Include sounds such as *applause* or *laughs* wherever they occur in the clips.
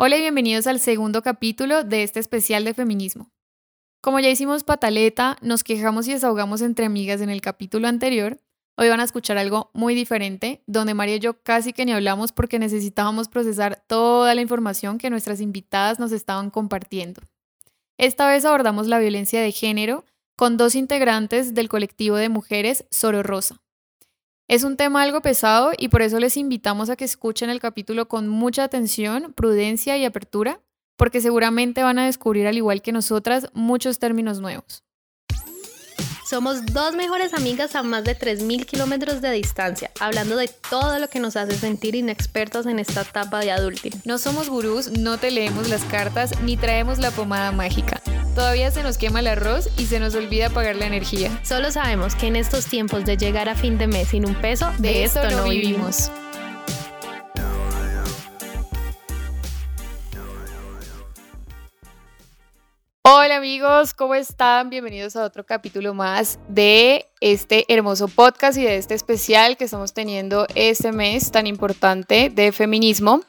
Hola y bienvenidos al segundo capítulo de este especial de feminismo. Como ya hicimos pataleta, nos quejamos y desahogamos entre amigas en el capítulo anterior, hoy van a escuchar algo muy diferente, donde María y yo casi que ni hablamos porque necesitábamos procesar toda la información que nuestras invitadas nos estaban compartiendo. Esta vez abordamos la violencia de género con dos integrantes del colectivo de mujeres Soro Rosa. Es un tema algo pesado y por eso les invitamos a que escuchen el capítulo con mucha atención, prudencia y apertura, porque seguramente van a descubrir, al igual que nosotras, muchos términos nuevos. Somos dos mejores amigas a más de 3.000 kilómetros de distancia, hablando de todo lo que nos hace sentir inexpertos en esta etapa de adulting. No somos gurús, no te leemos las cartas ni traemos la pomada mágica. Todavía se nos quema el arroz y se nos olvida pagar la energía. Solo sabemos que en estos tiempos de llegar a fin de mes sin un peso, de, esto, no vivimos. Hola amigos, ¿cómo están? Bienvenidos a otro capítulo más de este hermoso podcast y de este especial que estamos teniendo este mes tan importante de feminismo.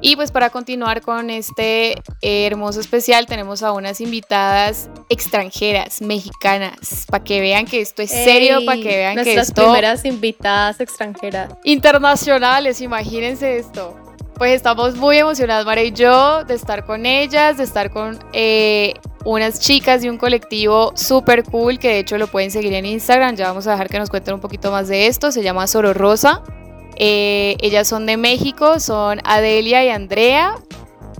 Y pues para continuar con este hermoso especial tenemos a unas invitadas extranjeras, mexicanas, para que vean que esto es serio, para que vean que esto... primeras invitadas extranjeras. Internacionales, imagínense esto. Pues estamos muy emocionadas, María y yo, de estar con ellas, de estar con eh, unas chicas de un colectivo súper cool, que de hecho lo pueden seguir en Instagram. Ya vamos a dejar que nos cuenten un poquito más de esto. Se llama Soro Rosa. Eh, ellas son de México, son Adelia y Andrea.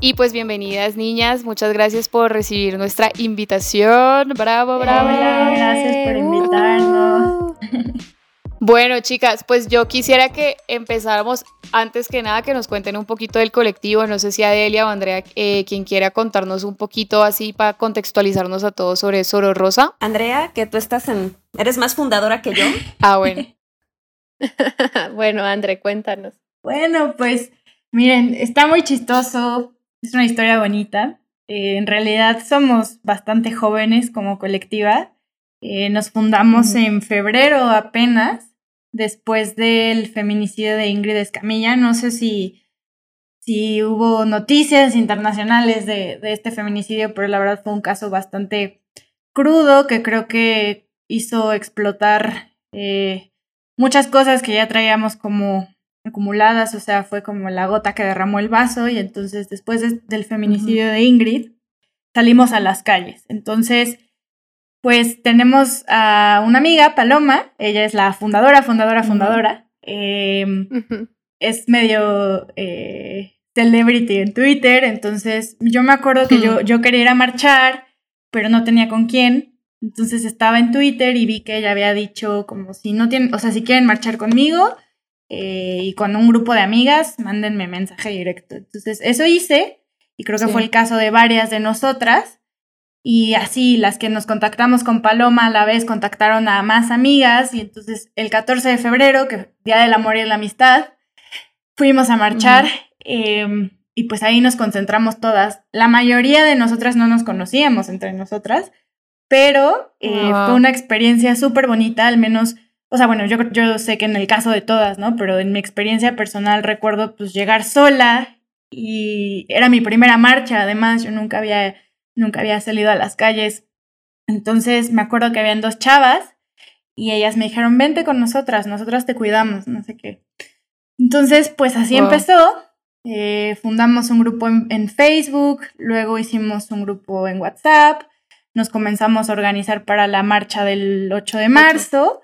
Y pues bienvenidas niñas, muchas gracias por recibir nuestra invitación. Bravo, bravo. gracias por invitarnos. *laughs* Bueno, chicas, pues yo quisiera que empezáramos antes que nada que nos cuenten un poquito del colectivo. No sé si Adelia o Andrea, eh, quien quiera contarnos un poquito así para contextualizarnos a todos sobre Soro Rosa. Andrea, que tú estás en. Eres más fundadora que yo. *laughs* Ah, bueno. *laughs* bueno, André, cuéntanos. Bueno, pues miren, está muy chistoso. Es una historia bonita. Eh, en realidad somos bastante jóvenes como colectiva. Eh, nos fundamos en febrero apenas, después del feminicidio de Ingrid Escamilla. No sé si, si hubo noticias internacionales de, de este feminicidio, pero la verdad fue un caso bastante crudo que creo que hizo explotar eh, muchas cosas que ya traíamos como acumuladas, o sea, fue como la gota que derramó el vaso y entonces después del feminicidio de Ingrid salimos a las calles. Entonces, pues tenemos a una amiga, Paloma, ella es la fundadora, fundadora, fundadora. Em, es medio eh, celebrity en Twitter, entonces yo me acuerdo que yo, yo quería ir a marchar, pero no tenía con quién. Entonces estaba en Twitter y vi que ella había dicho como si no tienen, o sea, si quieren marchar conmigo eh, y con un grupo de amigas, mándenme mensaje directo. Entonces eso hice y creo que fue el caso de varias de nosotras. Y así las que nos contactamos con Paloma a la vez contactaron a más amigas y entonces el 14 de febrero, que Día del Amor y la Amistad, fuimos a marchar em, y pues ahí nos concentramos todas. La mayoría de nosotras no nos conocíamos entre nosotras, pero eh, fue una experiencia súper bonita, al menos, o sea, bueno, yo, yo sé que en el caso de todas, ¿no? Pero en mi experiencia personal recuerdo pues llegar sola y era mi primera marcha, además, yo nunca había nunca había salido a las calles. Entonces me acuerdo que habían dos chavas y ellas me dijeron, vente con nosotras, nosotras te cuidamos, no sé qué. Entonces, pues así empezó. Eh, fundamos un grupo en, Facebook, luego hicimos un grupo en WhatsApp, nos comenzamos a organizar para la marcha del 8 de marzo.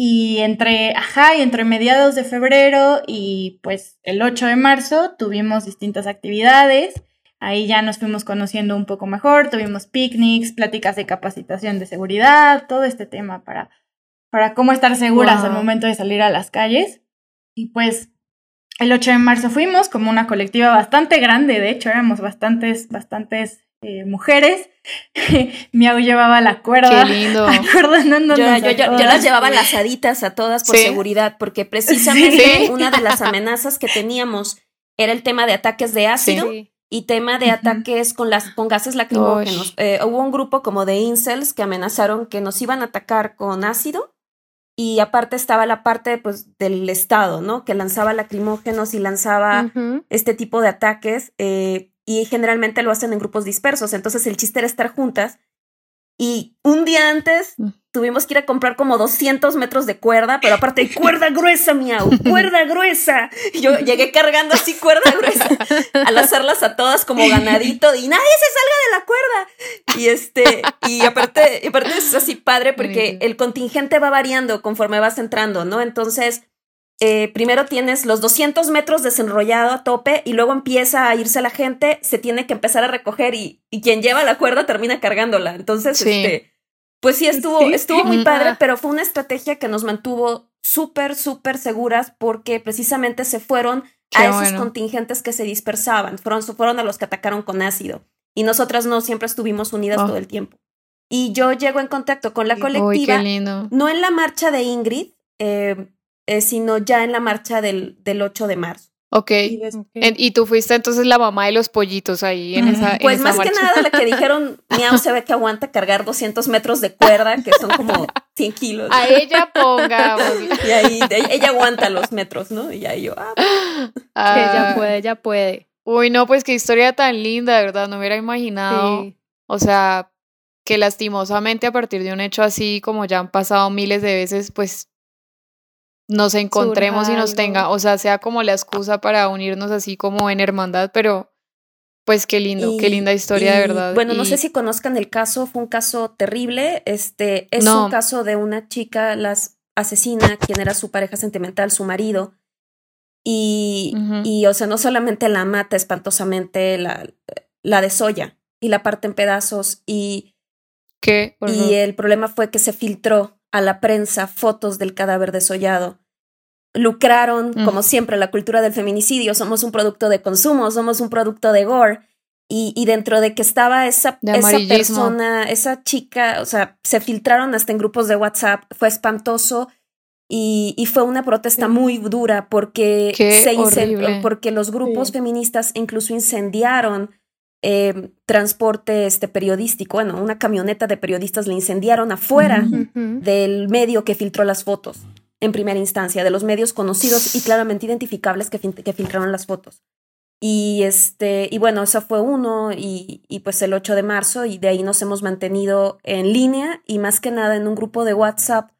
Y entre, ajá, y entre mediados de febrero y pues el 8 de marzo tuvimos distintas actividades. Ahí ya nos fuimos conociendo un poco mejor, tuvimos picnics, pláticas de capacitación de seguridad, todo este tema para, para cómo estar seguras al momento de salir a las calles. Y pues el 8 de marzo fuimos como una colectiva bastante grande, de hecho éramos bastantes, bastantes eh, mujeres. *laughs* Miau llevaba la cuerda. Qué lindo. *laughs* Yo, las llevaba lazaditas a todas por seguridad, porque *laughs* precisamente una de las amenazas que teníamos era el tema de ataques de ácido y tema de ataques con, las, con gases lacrimógenos. Eh, hubo un grupo como de incels que amenazaron que nos iban a atacar con ácido y aparte estaba la parte pues del Estado, ¿no? Que lanzaba lacrimógenos y lanzaba este tipo de ataques. Eh, y generalmente lo hacen en grupos dispersos, entonces el chiste era estar juntas y un día antes mm. Tuvimos que ir a comprar como 200 metros de cuerda, pero aparte, *laughs* cuerda gruesa, miau, cuerda gruesa. Y yo llegué cargando así cuerda gruesa, al hacerlas a todas como ganadito y nadie se salga de la cuerda. Y este, y aparte, y aparte es así padre porque el contingente va variando conforme vas entrando, ¿no? Entonces, eh, primero tienes los 200 metros desenrollado a tope y luego empieza a irse la gente, se tiene que empezar a recoger y, quien lleva la cuerda termina cargándola. Entonces, este, pues sí, estuvo, estuvo muy padre, pero fue una estrategia que nos mantuvo súper, súper seguras porque precisamente se fueron a esos contingentes que se dispersaban, fueron, fueron a los que atacaron con ácido y nosotras no siempre estuvimos unidas todo oh. el tiempo. Y yo llego en contacto con la colectiva, no en la marcha de Ingrid, eh, eh, sino ya en la marcha del, del 8 de marzo. Ok. Y, tú fuiste entonces la mamá de los pollitos ahí en esa. Pues más que nada la que *laughs* dijeron, miau, se ve que aguanta cargar 200 metros de cuerda, que son como 100 kilos. A ella ponga. *laughs* y ahí ella aguanta los metros, ¿no? Y ahí yo, ah, ah. Que ella puede, ella puede. Uy, no, pues qué historia tan linda, de verdad, no hubiera imaginado. O sea, que lastimosamente a partir de un hecho así, como ya han pasado miles de veces, pues nos encontremos y nos tenga, o sea, sea como la excusa para unirnos así como en hermandad, pero pues qué lindo, qué linda historia de verdad. Bueno, no sé si conozcan el caso, fue un caso terrible, este es un caso de una chica, las asesina, quien era su pareja sentimental, su marido, y, y o sea, no solamente la mata espantosamente, la, la desolla y la parte en pedazos y... ¿Qué? Y el problema fue que se filtró a la prensa fotos del cadáver desollado. Lucraron, como siempre, la cultura del feminicidio. Somos un producto de consumo, somos un producto de gore. Y, y dentro de que estaba esa, esa persona, esa chica, o sea, se filtraron hasta en grupos de WhatsApp, fue espantoso. Y, y, fue una protesta muy dura porque se incendió, porque los grupos feministas incluso incendiaron eh, transporte este, periodístico, bueno, una camioneta de periodistas le incendiaron afuera del medio que filtró las fotos en primera instancia, de los medios conocidos y claramente identificables que, que filtraron las fotos. Y este, y bueno, eso fue uno, y, y, pues el 8 de marzo, y de ahí nos hemos mantenido en línea y más que nada en un grupo de WhatsApp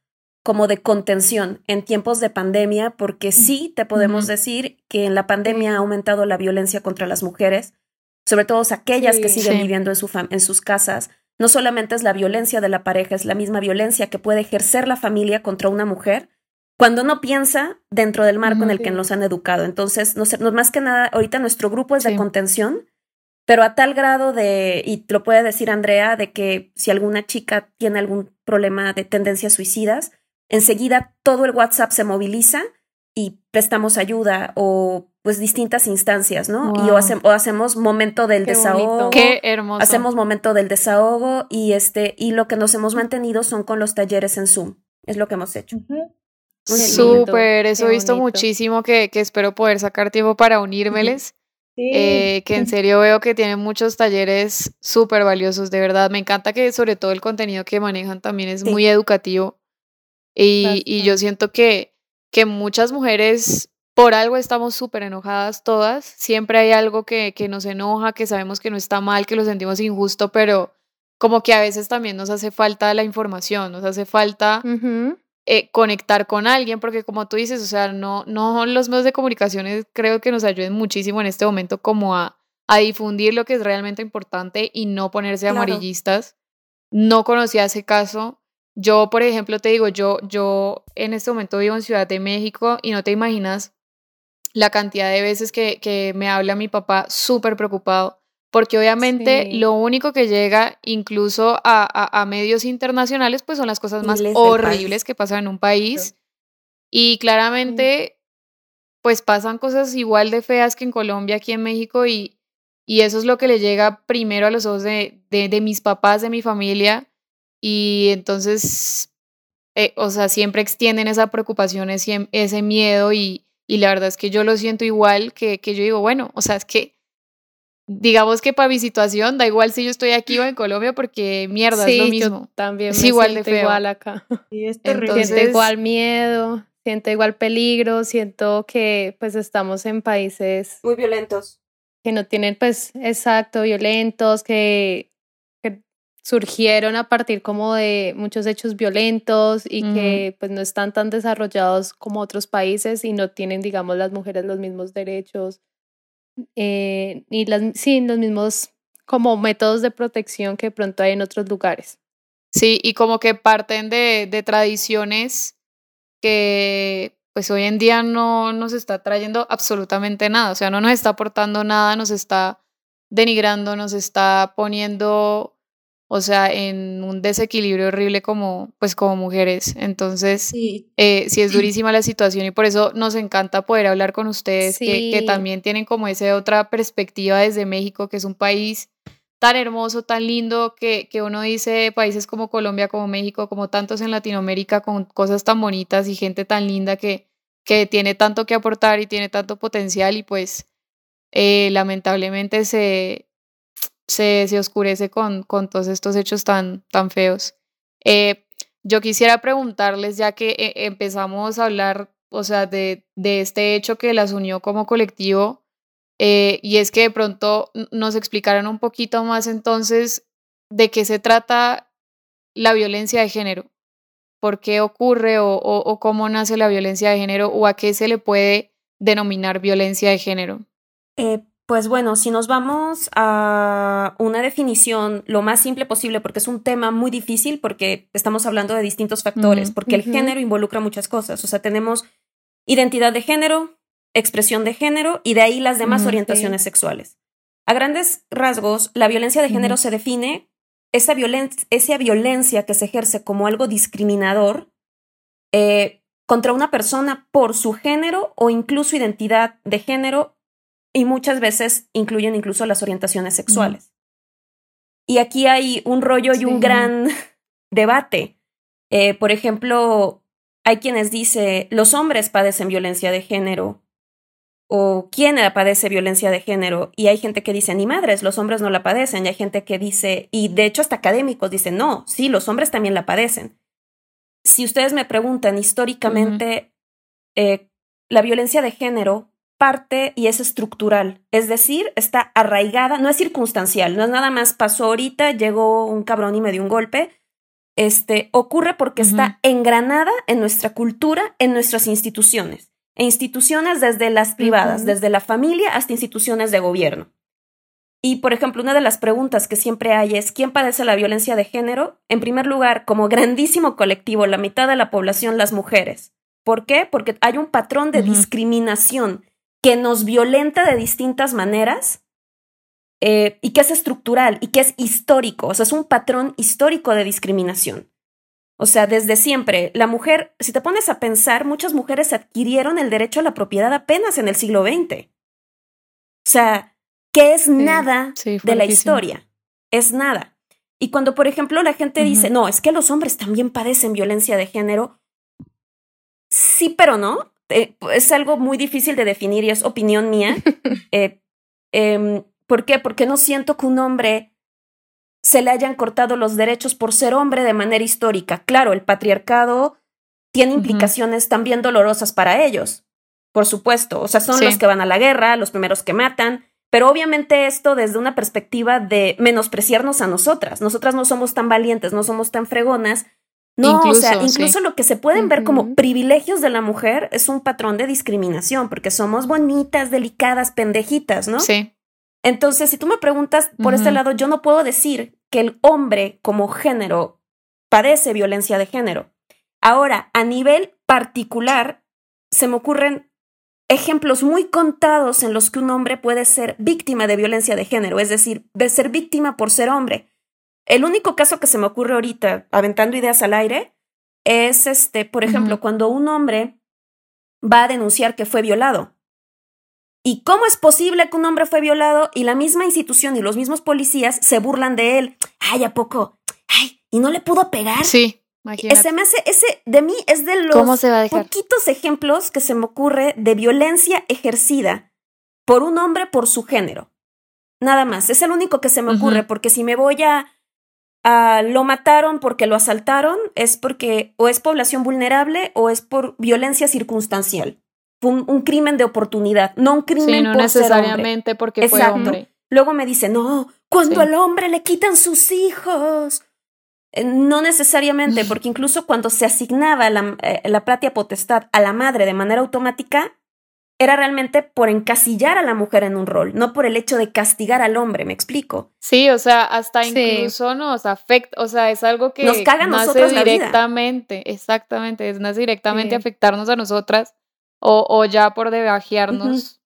como de contención en tiempos de pandemia, porque sí te podemos decir que en la pandemia ha aumentado la violencia contra las mujeres, sobre todo aquellas que siguen viviendo en, su en sus casas, no solamente es la violencia de la pareja, es la misma violencia que puede ejercer la familia contra una mujer cuando no piensa dentro del marco en el que nos han educado. Entonces, no, no, más que nada, ahorita nuestro grupo es de contención, pero a tal grado de, y lo puede decir Andrea, de que si alguna chica tiene algún problema de tendencias suicidas, enseguida todo el WhatsApp se moviliza y prestamos ayuda o pues distintas instancias, ¿no? Y o, hacemos momento del desahogo. Qué hermoso. Hacemos momento del desahogo y este y lo que nos hemos mantenido son con los talleres en Zoom. Es lo que hemos hecho. Súper, eso he visto muchísimo que, que, espero poder sacar tiempo para unírmeles. Eh, que en *laughs* serio veo que tienen muchos talleres súper valiosos, de verdad. Me encanta que sobre todo el contenido que manejan también es muy educativo. Y, y yo siento que que muchas mujeres por algo estamos súper enojadas todas, siempre hay algo que, que nos enoja, que sabemos que no está mal, que lo sentimos injusto, pero como que a veces también nos hace falta la información, nos hace falta eh, conectar con alguien, porque como tú dices, o sea, no, no los medios de comunicación creo que nos ayuden muchísimo en este momento como a, a difundir lo que es realmente importante y no ponerse amarillistas. No conocía ese caso, yo, por ejemplo, te digo, yo, yo en este momento vivo en Ciudad de México y no te imaginas la cantidad de veces que, que me habla mi papá súper preocupado, porque obviamente lo único que llega incluso a, a, medios internacionales, pues son las cosas más horribles que pasan en un país. Y claramente, pues pasan cosas igual de feas que en Colombia, aquí en México, y, y eso es lo que le llega primero a los ojos de, de, de mis papás, de mi familia y entonces, eh, o sea, siempre extienden esa preocupación, ese, ese miedo y, y, la verdad es que yo lo siento igual que, que yo digo, bueno, o sea, es que digamos que para mi situación da igual si yo estoy aquí o en Colombia porque mierda es lo mismo. Yo también es igual de feo. igual acá. *laughs* Sí, es siento igual miedo, siento igual peligro, siento que pues estamos en países muy violentos que no tienen, pues, exacto, violentos, que, surgieron a partir como de muchos hechos violentos y que pues no están tan desarrollados como otros países y no tienen, digamos, las mujeres los mismos derechos, eh, ni las, sí, los mismos como métodos de protección que pronto hay en otros lugares. Sí, y como que parten de, de tradiciones que pues hoy en día no nos está trayendo absolutamente nada, o sea, no nos está aportando nada, nos está denigrando, nos está poniendo, o sea, en un desequilibrio horrible como, pues como mujeres. Entonces, sí. Eh, sí es *clears throat* durísima la situación y por eso nos encanta poder hablar con ustedes, que, que también tienen como esa otra perspectiva desde México, que es un país tan hermoso, tan lindo, que, que uno dice países como Colombia, como México, como tantos en Latinoamérica, con cosas tan bonitas y gente tan linda que, que tiene tanto que aportar y tiene tanto potencial y pues eh, lamentablemente se, se, se, oscurece con, con todos estos hechos tan, tan feos. Eh, yo quisiera preguntarles, ya que eh, empezamos a hablar, o sea, de, de este hecho que las unió como colectivo, eh, y es que de pronto nos explicaran un poquito más entonces de qué se trata la violencia de género, por qué ocurre o, o, cómo nace la violencia de género o a qué se le puede denominar violencia de género. Pues bueno, si nos vamos a una definición lo más simple posible, porque es un tema muy difícil, porque estamos hablando de distintos factores, porque el género involucra muchas cosas. O sea, tenemos identidad de género, expresión de género y de ahí las demás orientaciones sexuales. A grandes rasgos, la violencia de género se define esa, esa, violencia que se ejerce como algo discriminador eh, contra una persona por su género o incluso identidad de género y muchas veces incluyen incluso las orientaciones sexuales. Y aquí hay un rollo y un gran *laughs* debate. Eh, por ejemplo, hay quienes dicen los hombres padecen violencia de género o quién padece violencia de género y hay gente que dice ni madres, los hombres no la padecen y hay gente que dice y de hecho hasta académicos dicen no, sí, los hombres también la padecen. Si ustedes me preguntan históricamente, eh, la violencia de género parte y es estructural, es decir, está arraigada, no es circunstancial, no es nada más pasó ahorita, llegó un cabrón y me dio un golpe, este ocurre porque está engranada en nuestra cultura, en nuestras instituciones e instituciones desde las privadas, desde la familia hasta instituciones de gobierno. Y, por ejemplo, una de las preguntas que siempre hay es, ¿quién padece la violencia de género? En primer lugar, como grandísimo colectivo, la mitad de la población, las mujeres. ¿Por qué? Porque hay un patrón de discriminación que nos violenta de distintas maneras eh, y que es estructural y que es histórico, o sea, es un patrón histórico de discriminación. O sea, desde siempre, la mujer, si te pones a pensar, muchas mujeres adquirieron el derecho a la propiedad apenas en el siglo XX. O sea, que es nada de la historia. Es nada. Y cuando, por ejemplo, la gente dice, no, es que los hombres también padecen violencia de género, sí, pero no. Eh, es algo muy difícil de definir y es opinión mía. *laughs* eh, eh, ¿Por qué? Porque no siento que un hombre se le hayan cortado los derechos por ser hombre de manera histórica. Claro, el patriarcado tiene implicaciones también dolorosas para ellos, por supuesto. O sea, son los que van a la guerra, los primeros que matan, pero obviamente esto desde una perspectiva de menospreciarnos a nosotras. Nosotras no somos tan valientes, no somos tan fregonas. No, o sea, incluso lo que se pueden ver como privilegios de la mujer es un patrón de discriminación, porque somos bonitas, delicadas, pendejitas, ¿no? Sí. Entonces, si tú me preguntas por este lado, yo no puedo decir que el hombre como género padece violencia de género. Ahora, a nivel particular, se me ocurren ejemplos muy contados en los que un hombre puede ser víctima de violencia de género, es decir, de ser víctima por ser hombre. El único caso que se me ocurre ahorita, aventando ideas al aire, es este, por ejemplo, cuando un hombre va a denunciar que fue violado. ¿Y cómo es posible que un hombre fue violado y la misma institución y los mismos policías se burlan de él? Ay, ¿a poco? Ay, ¿y no le pudo pegar? Sí. Ese, me hace, ese de mí es de los poquitos ejemplos que se me ocurre de violencia ejercida por un hombre por su género. Nada más. Es el único que se me ocurre, porque si me voy a, a lo mataron porque lo asaltaron, es porque o es población vulnerable o es por violencia circunstancial. fue un, crimen de oportunidad, no un crimen no necesariamente porque fue hombre. Luego me dice, no, cuando al hombre le quitan sus hijos. Eh, no necesariamente, *laughs* porque incluso cuando se asignaba la, eh, la platia potestad a la madre de manera automática, era realmente por encasillar a la mujer en un rol, no por el hecho de castigar al hombre, ¿me explico? Sí, o sea, hasta incluso nos afecta, o sea, es algo que nos caga nace directamente, exactamente, es nace directamente afectarnos a nosotras o, o ya por debajearnos.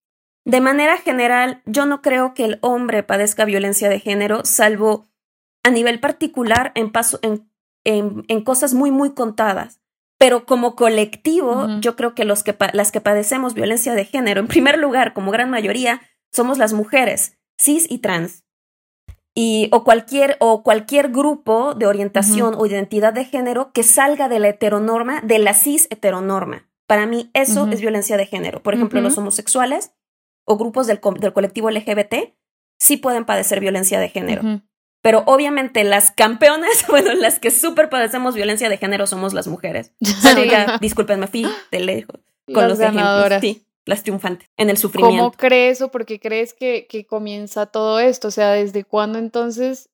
De manera general, yo no creo que el hombre padezca violencia de género, salvo a nivel particular en, paso, en, en, en cosas muy, muy contadas. Pero como colectivo, yo creo que, los que las que padecemos violencia de género, en primer lugar, como gran mayoría, somos las mujeres, cis y trans. Y, o, cualquier, o cualquier grupo de orientación o identidad de género que salga de la heteronorma, de la cis heteronorma. Para mí, eso es violencia de género. Por ejemplo, los homosexuales o grupos del, del, colectivo LGBT sí pueden padecer violencia de género. Pero obviamente las campeonas, *laughs* bueno, las que súper padecemos violencia de género somos las mujeres. *laughs* Bueno, ya, discúlpenme, fui de lejos con los ganadoras. Sí, las triunfantes en el sufrimiento. ¿Cómo crees o por qué crees que, que comienza todo esto? O sea, ¿desde cuándo entonces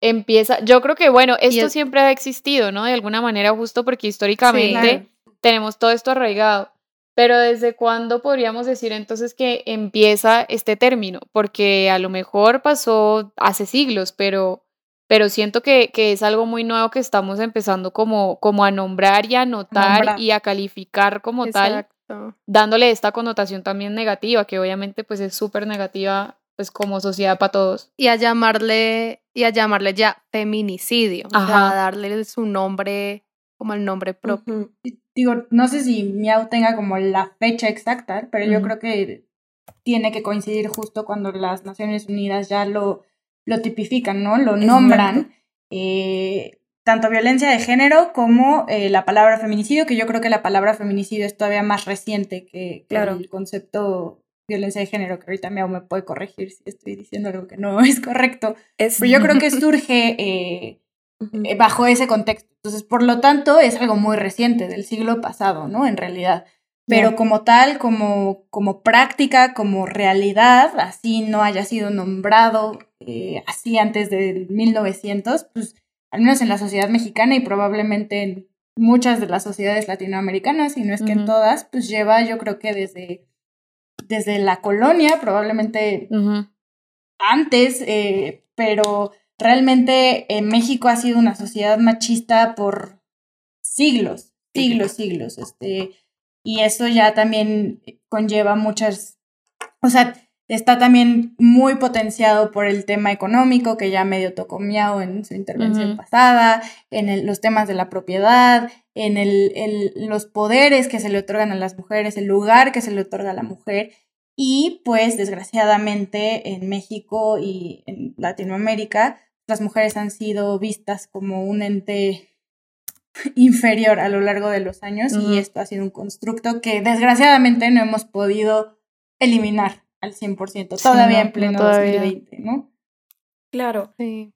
empieza? Yo creo que, bueno, esto siempre ha existido, ¿no? De alguna manera, justo porque históricamente tenemos todo esto arraigado. Pero ¿desde cuándo podríamos decir entonces que empieza este término? Porque a lo mejor pasó hace siglos, pero, pero siento que, que es algo muy nuevo que estamos empezando como, como a nombrar y a notar y a calificar como tal, dándole esta connotación también negativa, que obviamente pues es súper negativa pues como sociedad para todos. Y a llamarle, y a llamarle ya feminicidio, a darle su nombre como el nombre propio digo, no sé si Miau tenga como la fecha exacta, pero yo creo que tiene que coincidir justo cuando las Naciones Unidas ya lo, lo tipifican, ¿no? Lo nombran. Eh, tanto violencia de género como eh, la palabra feminicidio, que yo creo que la palabra feminicidio es todavía más reciente que, el concepto violencia de género, que ahorita Miau me puede corregir si estoy diciendo algo que no *laughs* es correcto. Pero yo creo que *laughs* surge eh, eh, bajo ese contexto. Entonces, por lo tanto, es algo muy reciente, del siglo pasado, ¿no? En realidad. Pero como tal, como, como práctica, como realidad, así no haya sido nombrado eh, así antes del 1900, pues al menos en la sociedad mexicana y probablemente en muchas de las sociedades latinoamericanas, y no es que en todas, pues lleva yo creo que desde, desde la colonia, probablemente antes, eh, pero realmente en México ha sido una sociedad machista por siglos, siglos, siglos, este, y eso ya también conlleva muchas, o sea, está también muy potenciado por el tema económico que ya medio tocó Miao en su intervención pasada, en los temas de la propiedad, en el, el, los poderes que se le otorgan a las mujeres, el lugar que se le otorga a la mujer. Y pues desgraciadamente en México y en Latinoamérica las mujeres han sido vistas como un ente *laughs* inferior a lo largo de los años y esto ha sido un constructo que desgraciadamente no hemos podido eliminar al 100%, todavía en pleno 2020, ¿no? Claro. Sí.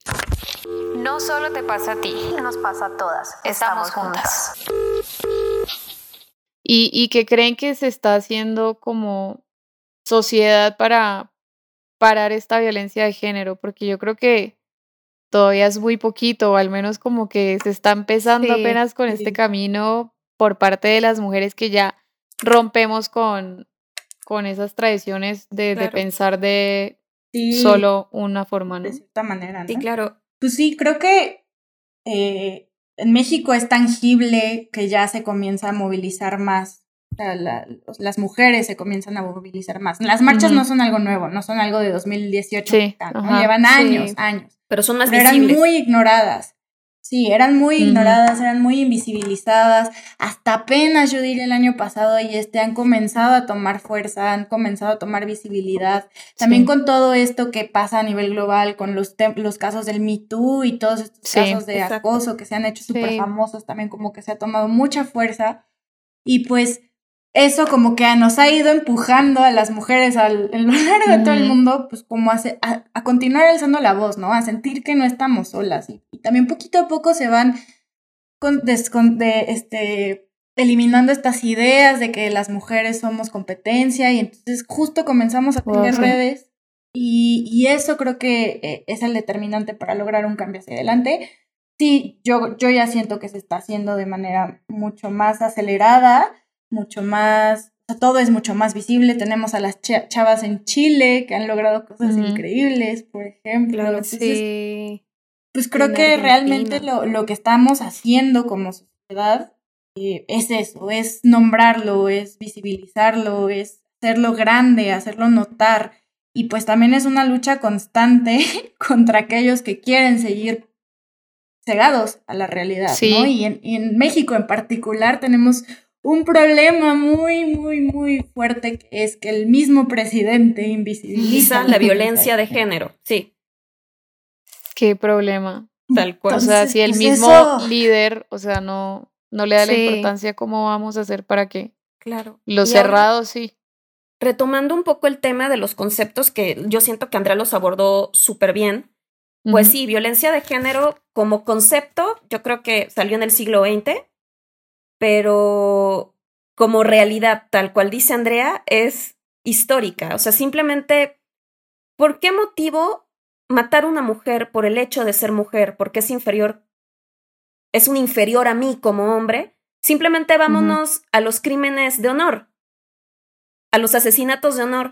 No solo te pasa a ti, nos pasa a todas. Estamos, juntas. Y, y que creen que se está haciendo como sociedad para parar esta violencia de género, porque yo creo que todavía es muy poquito, o al menos como que se está empezando apenas con este camino por parte de las mujeres que ya rompemos con, con esas tradiciones de, de pensar de solo una forma, ¿no? De cierta manera, ¿no? Sí, claro. Pues sí, creo que eh, en México es tangible que ya se comienza a movilizar más las mujeres se comienzan a movilizar más. Las marchas no son algo nuevo, no son algo de 2018. Llevan años, años. Pero son más Eran muy ignoradas. Sí, eran muy ignoradas, eran muy invisibilizadas. Hasta apenas, yo diría, el año pasado y este han comenzado a tomar fuerza, han comenzado a tomar visibilidad. También con todo esto que pasa a nivel global, con los, los casos del Me Too y todos estos casos de acoso que se han hecho súper famosos, también como que se ha tomado mucha fuerza. Y pues eso como que nos ha ido empujando a las mujeres a lo largo de todo el mundo, pues como a, a, continuar alzando la voz, ¿no? A sentir que no estamos solas. Y, también poquito a poco se van con, de, este, eliminando estas ideas de que las mujeres somos competencia y entonces justo comenzamos a tener redes y, y, eso creo que eh, es el determinante para lograr un cambio hacia adelante. Sí, yo, yo ya siento que se está haciendo de manera mucho más acelerada, mucho más, todo es mucho más visible. Tenemos a las chavas en Chile que han logrado cosas increíbles, por ejemplo. sí. Pues creo que realmente lo, lo que estamos haciendo como sociedad eh, es eso, es nombrarlo, es visibilizarlo, es hacerlo grande, hacerlo notar. Y pues también es una lucha constante *laughs* contra aquellos que quieren seguir cegados a la realidad, ¿no? Y en, en, México en particular tenemos un problema muy, muy, muy fuerte que es que el mismo presidente invisibiliza la violencia de género, sí. Qué problema. Tal cual. o sea, si el pues mismo líder, o sea, no, no le da la importancia cómo vamos a hacer para que claro. los cerrados sí. Retomando un poco el tema de los conceptos que yo siento que Andrea los abordó súper bien. Pues sí, violencia de género como concepto, yo creo que salió en el siglo XX, pero como realidad, tal cual dice Andrea, es histórica. O sea, simplemente, ¿por qué motivo matar a una mujer por el hecho de ser mujer, porque es inferior es un inferior a mí como hombre, simplemente vámonos a los crímenes de honor, a los asesinatos de honor.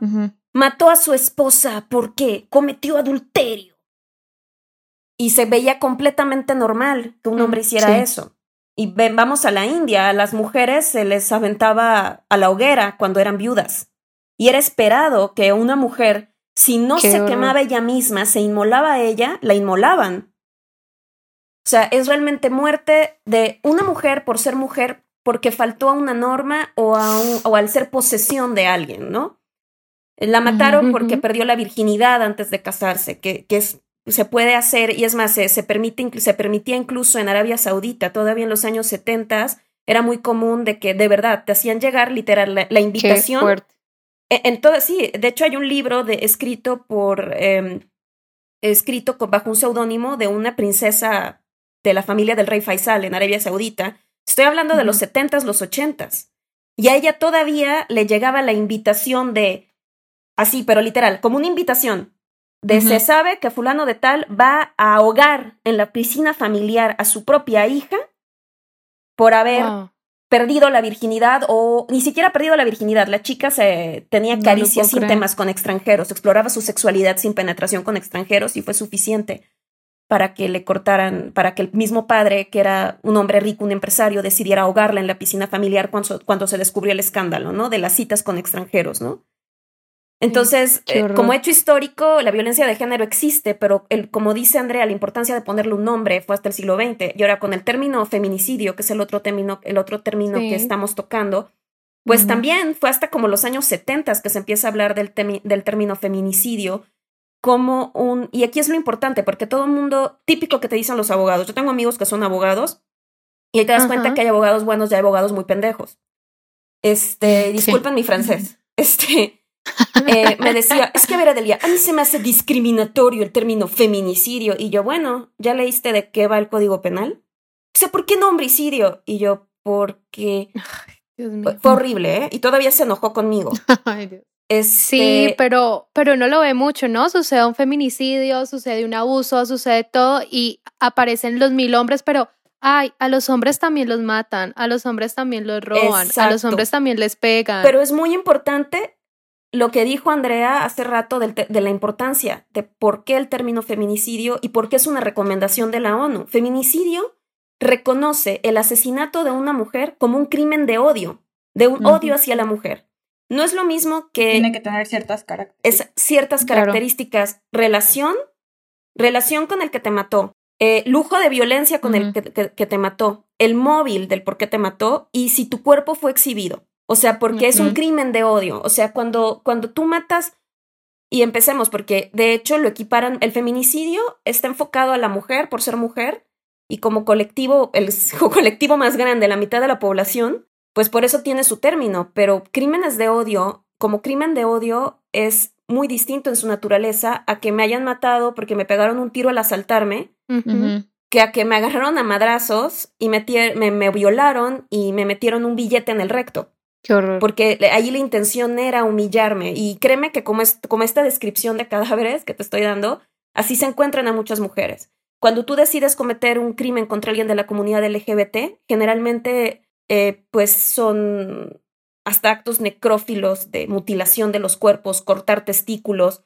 Mató a su esposa porque cometió adulterio. Y se veía completamente normal que un hombre mm, hiciera eso. Y vamos a la India, a las mujeres se les aventaba a la hoguera cuando eran viudas. Y era esperado que una mujer, si no se quemaba ella misma, se inmolaba a ella, la inmolaban. O sea, es realmente muerte de una mujer por ser mujer porque faltó a una norma o, a o al ser posesión de alguien, ¿no? La mataron porque perdió la virginidad antes de casarse, que, que es, se puede hacer, y es más, se, permite, se permitía incluso en Arabia Saudita, todavía en los años 70 era muy común de que de verdad te hacían llegar literal la, invitación. E, en, todo, sí, de hecho hay un libro de, escrito por, em, escrito bajo un seudónimo de una princesa de la familia del rey Faisal en Arabia Saudita. Estoy hablando de los setentas, los ochentas. Y a ella todavía le llegaba la invitación de, así, pero literal, como una invitación, de se sabe que fulano de tal va a ahogar en la piscina familiar a su propia hija por haber perdido la virginidad o ni siquiera perdido la virginidad. La chica se tenía caricias sin temas con extranjeros, exploraba su sexualidad sin penetración con extranjeros y fue suficiente para que le cortaran, para que el mismo padre, que era un hombre rico, un empresario, decidiera ahogarla en la piscina familiar cuando, cuando se descubrió el escándalo, ¿no? De las citas con extranjeros, ¿no? Entonces, eh, como hecho histórico, la violencia de género existe, pero el, como dice Andrea, la importancia de ponerle un nombre fue hasta el siglo XX. Y ahora con el término feminicidio, que es el otro término, el otro término que estamos tocando, pues también fue hasta como los años 70 que se empieza a hablar del, del término feminicidio, como un, y aquí es lo importante, porque todo el mundo, típico que te dicen los abogados, yo tengo amigos que son abogados y ahí te das cuenta que hay abogados buenos y hay abogados muy pendejos. Este, disculpen mi francés, *laughs* este, eh, me decía, es que a ver, Adelia, a mí se me hace discriminatorio el término feminicidio. Y yo, bueno, ¿ya leíste de qué va el Código Penal? Dice, ¿por qué no homicidio? Y yo, porque... Fue horrible, ¿eh? Y todavía se enojó conmigo. *laughs* Ay, Dios. Sí, este pero, pero no lo ve mucho, ¿no? Sucede un feminicidio, sucede un abuso, sucede todo y aparecen los mil hombres, pero ay, a los hombres también los matan, a los hombres también los roban, a los hombres también les pegan. Pero es muy importante lo que dijo Andrea hace rato de la importancia de por qué el término feminicidio y por qué es una recomendación de la ONU. Feminicidio reconoce el asesinato de una mujer como un crimen de odio, de un odio hacia la mujer. No es lo mismo que... Tiene que tener ciertas características. ciertas características. Relación, relación con el que te mató, eh, lujo de violencia con el que, te mató, el móvil del por qué te mató y si tu cuerpo fue exhibido. O sea, porque es un crimen de odio. O sea, cuando, cuando tú matas, y empecemos, porque de hecho lo equiparan, el feminicidio está enfocado a la mujer por ser mujer y como colectivo, el *laughs* colectivo más grande, la mitad de la población, pues por eso tiene su término, pero crímenes de odio, como crimen de odio, es muy distinto en su naturaleza a que me hayan matado porque me pegaron un tiro al asaltarme que a que me agarraron a madrazos y me, me violaron y me metieron un billete en el recto. Qué horror. Porque ahí la intención era humillarme. Y créeme que como, es, como esta descripción de cadáveres que te estoy dando, así se encuentran a muchas mujeres. Cuando tú decides cometer un crimen contra alguien de la comunidad LGBT, generalmente eh, pues son hasta actos necrófilos de mutilación de los cuerpos, cortar testículos,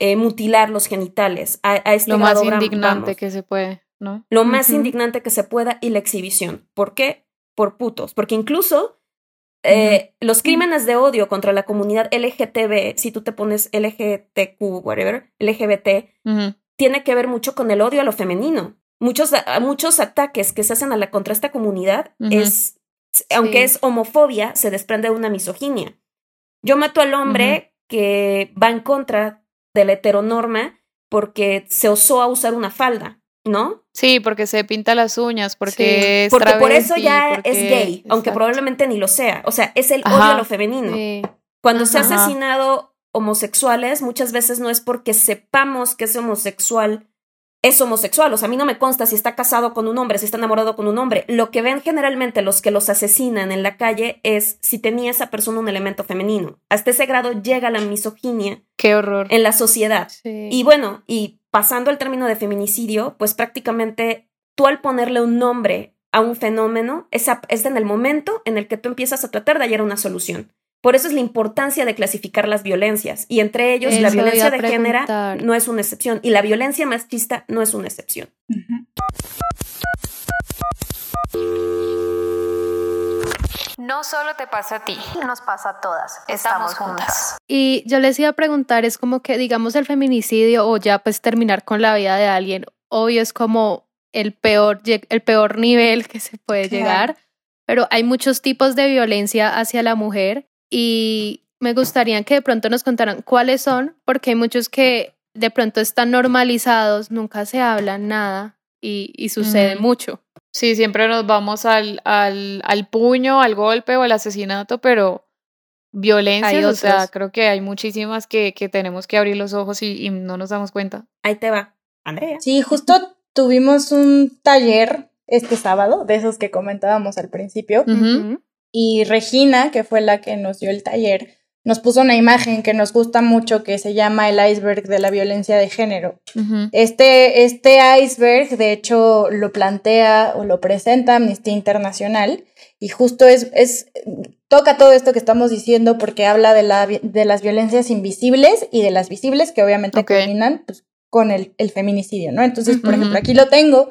eh, mutilar los genitales. A, este Lo más indignante que se puede, ¿no? Lo más indignante que se pueda y la exhibición. ¿Por qué? Por putos. Porque incluso eh, los crímenes de odio contra la comunidad LGTB, si tú te pones LGTQ, whatever, LGBT, tiene que ver mucho con el odio a lo femenino. Muchos, muchos ataques que se hacen a la, contra esta comunidad es, aunque es homofobia, se desprende de una misoginia. Yo mato al hombre que va en contra de la heteronorma porque se osó a usar una falda, ¿no? Sí, porque se pinta las uñas, porque es Porque por eso ya es gay, aunque probablemente ni lo sea. O sea, es el odio a lo femenino. Cuando se ha asesinado homosexuales, muchas veces no es porque sepamos que ese homosexual es homosexual. O sea, a mí no me consta si está casado con un hombre, si está enamorado con un hombre. Lo que ven generalmente los que los asesinan en la calle es si tenía esa persona un elemento femenino. Hasta ese grado llega la misoginia. Qué horror. En la sociedad. Y bueno, y pasando al término de feminicidio, pues prácticamente tú al ponerle un nombre a un fenómeno es, es en el momento en el que tú empiezas a tratar de hallar una solución. Por eso es la importancia de clasificar las violencias y entre ellos la violencia de género no es una excepción y la violencia machista no es una excepción. No solo te pasa a ti, nos pasa a todas. Estamos juntas. Y yo les iba a preguntar, es como que digamos el feminicidio o ya pues terminar con la vida de alguien, obvio es como el peor, el peor nivel que se puede llegar, pero hay muchos tipos de violencia hacia la mujer y me gustaría que de pronto nos contaran cuáles son, porque hay muchos que de pronto están normalizados, nunca se hablan nada y, sucede mucho. Sí, siempre nos vamos al, al, al, puño, al golpe o al asesinato, pero violencia, o sea, creo que hay muchísimas que, que tenemos que abrir los ojos y, no nos damos cuenta. Ahí te va, Andrea. Sí, justo tuvimos un taller este sábado, de esos que comentábamos al principio, y Regina, que fue la que nos dio el taller, nos puso una imagen que nos gusta mucho que se llama el iceberg de la violencia de género. este, este iceberg, de hecho, lo plantea o lo presenta Amnistía Internacional y justo es, es toca todo esto que estamos diciendo porque habla de, la, de las violencias invisibles y de las visibles que obviamente terminan pues, con el, el, feminicidio, ¿no? Entonces, por ejemplo, aquí lo tengo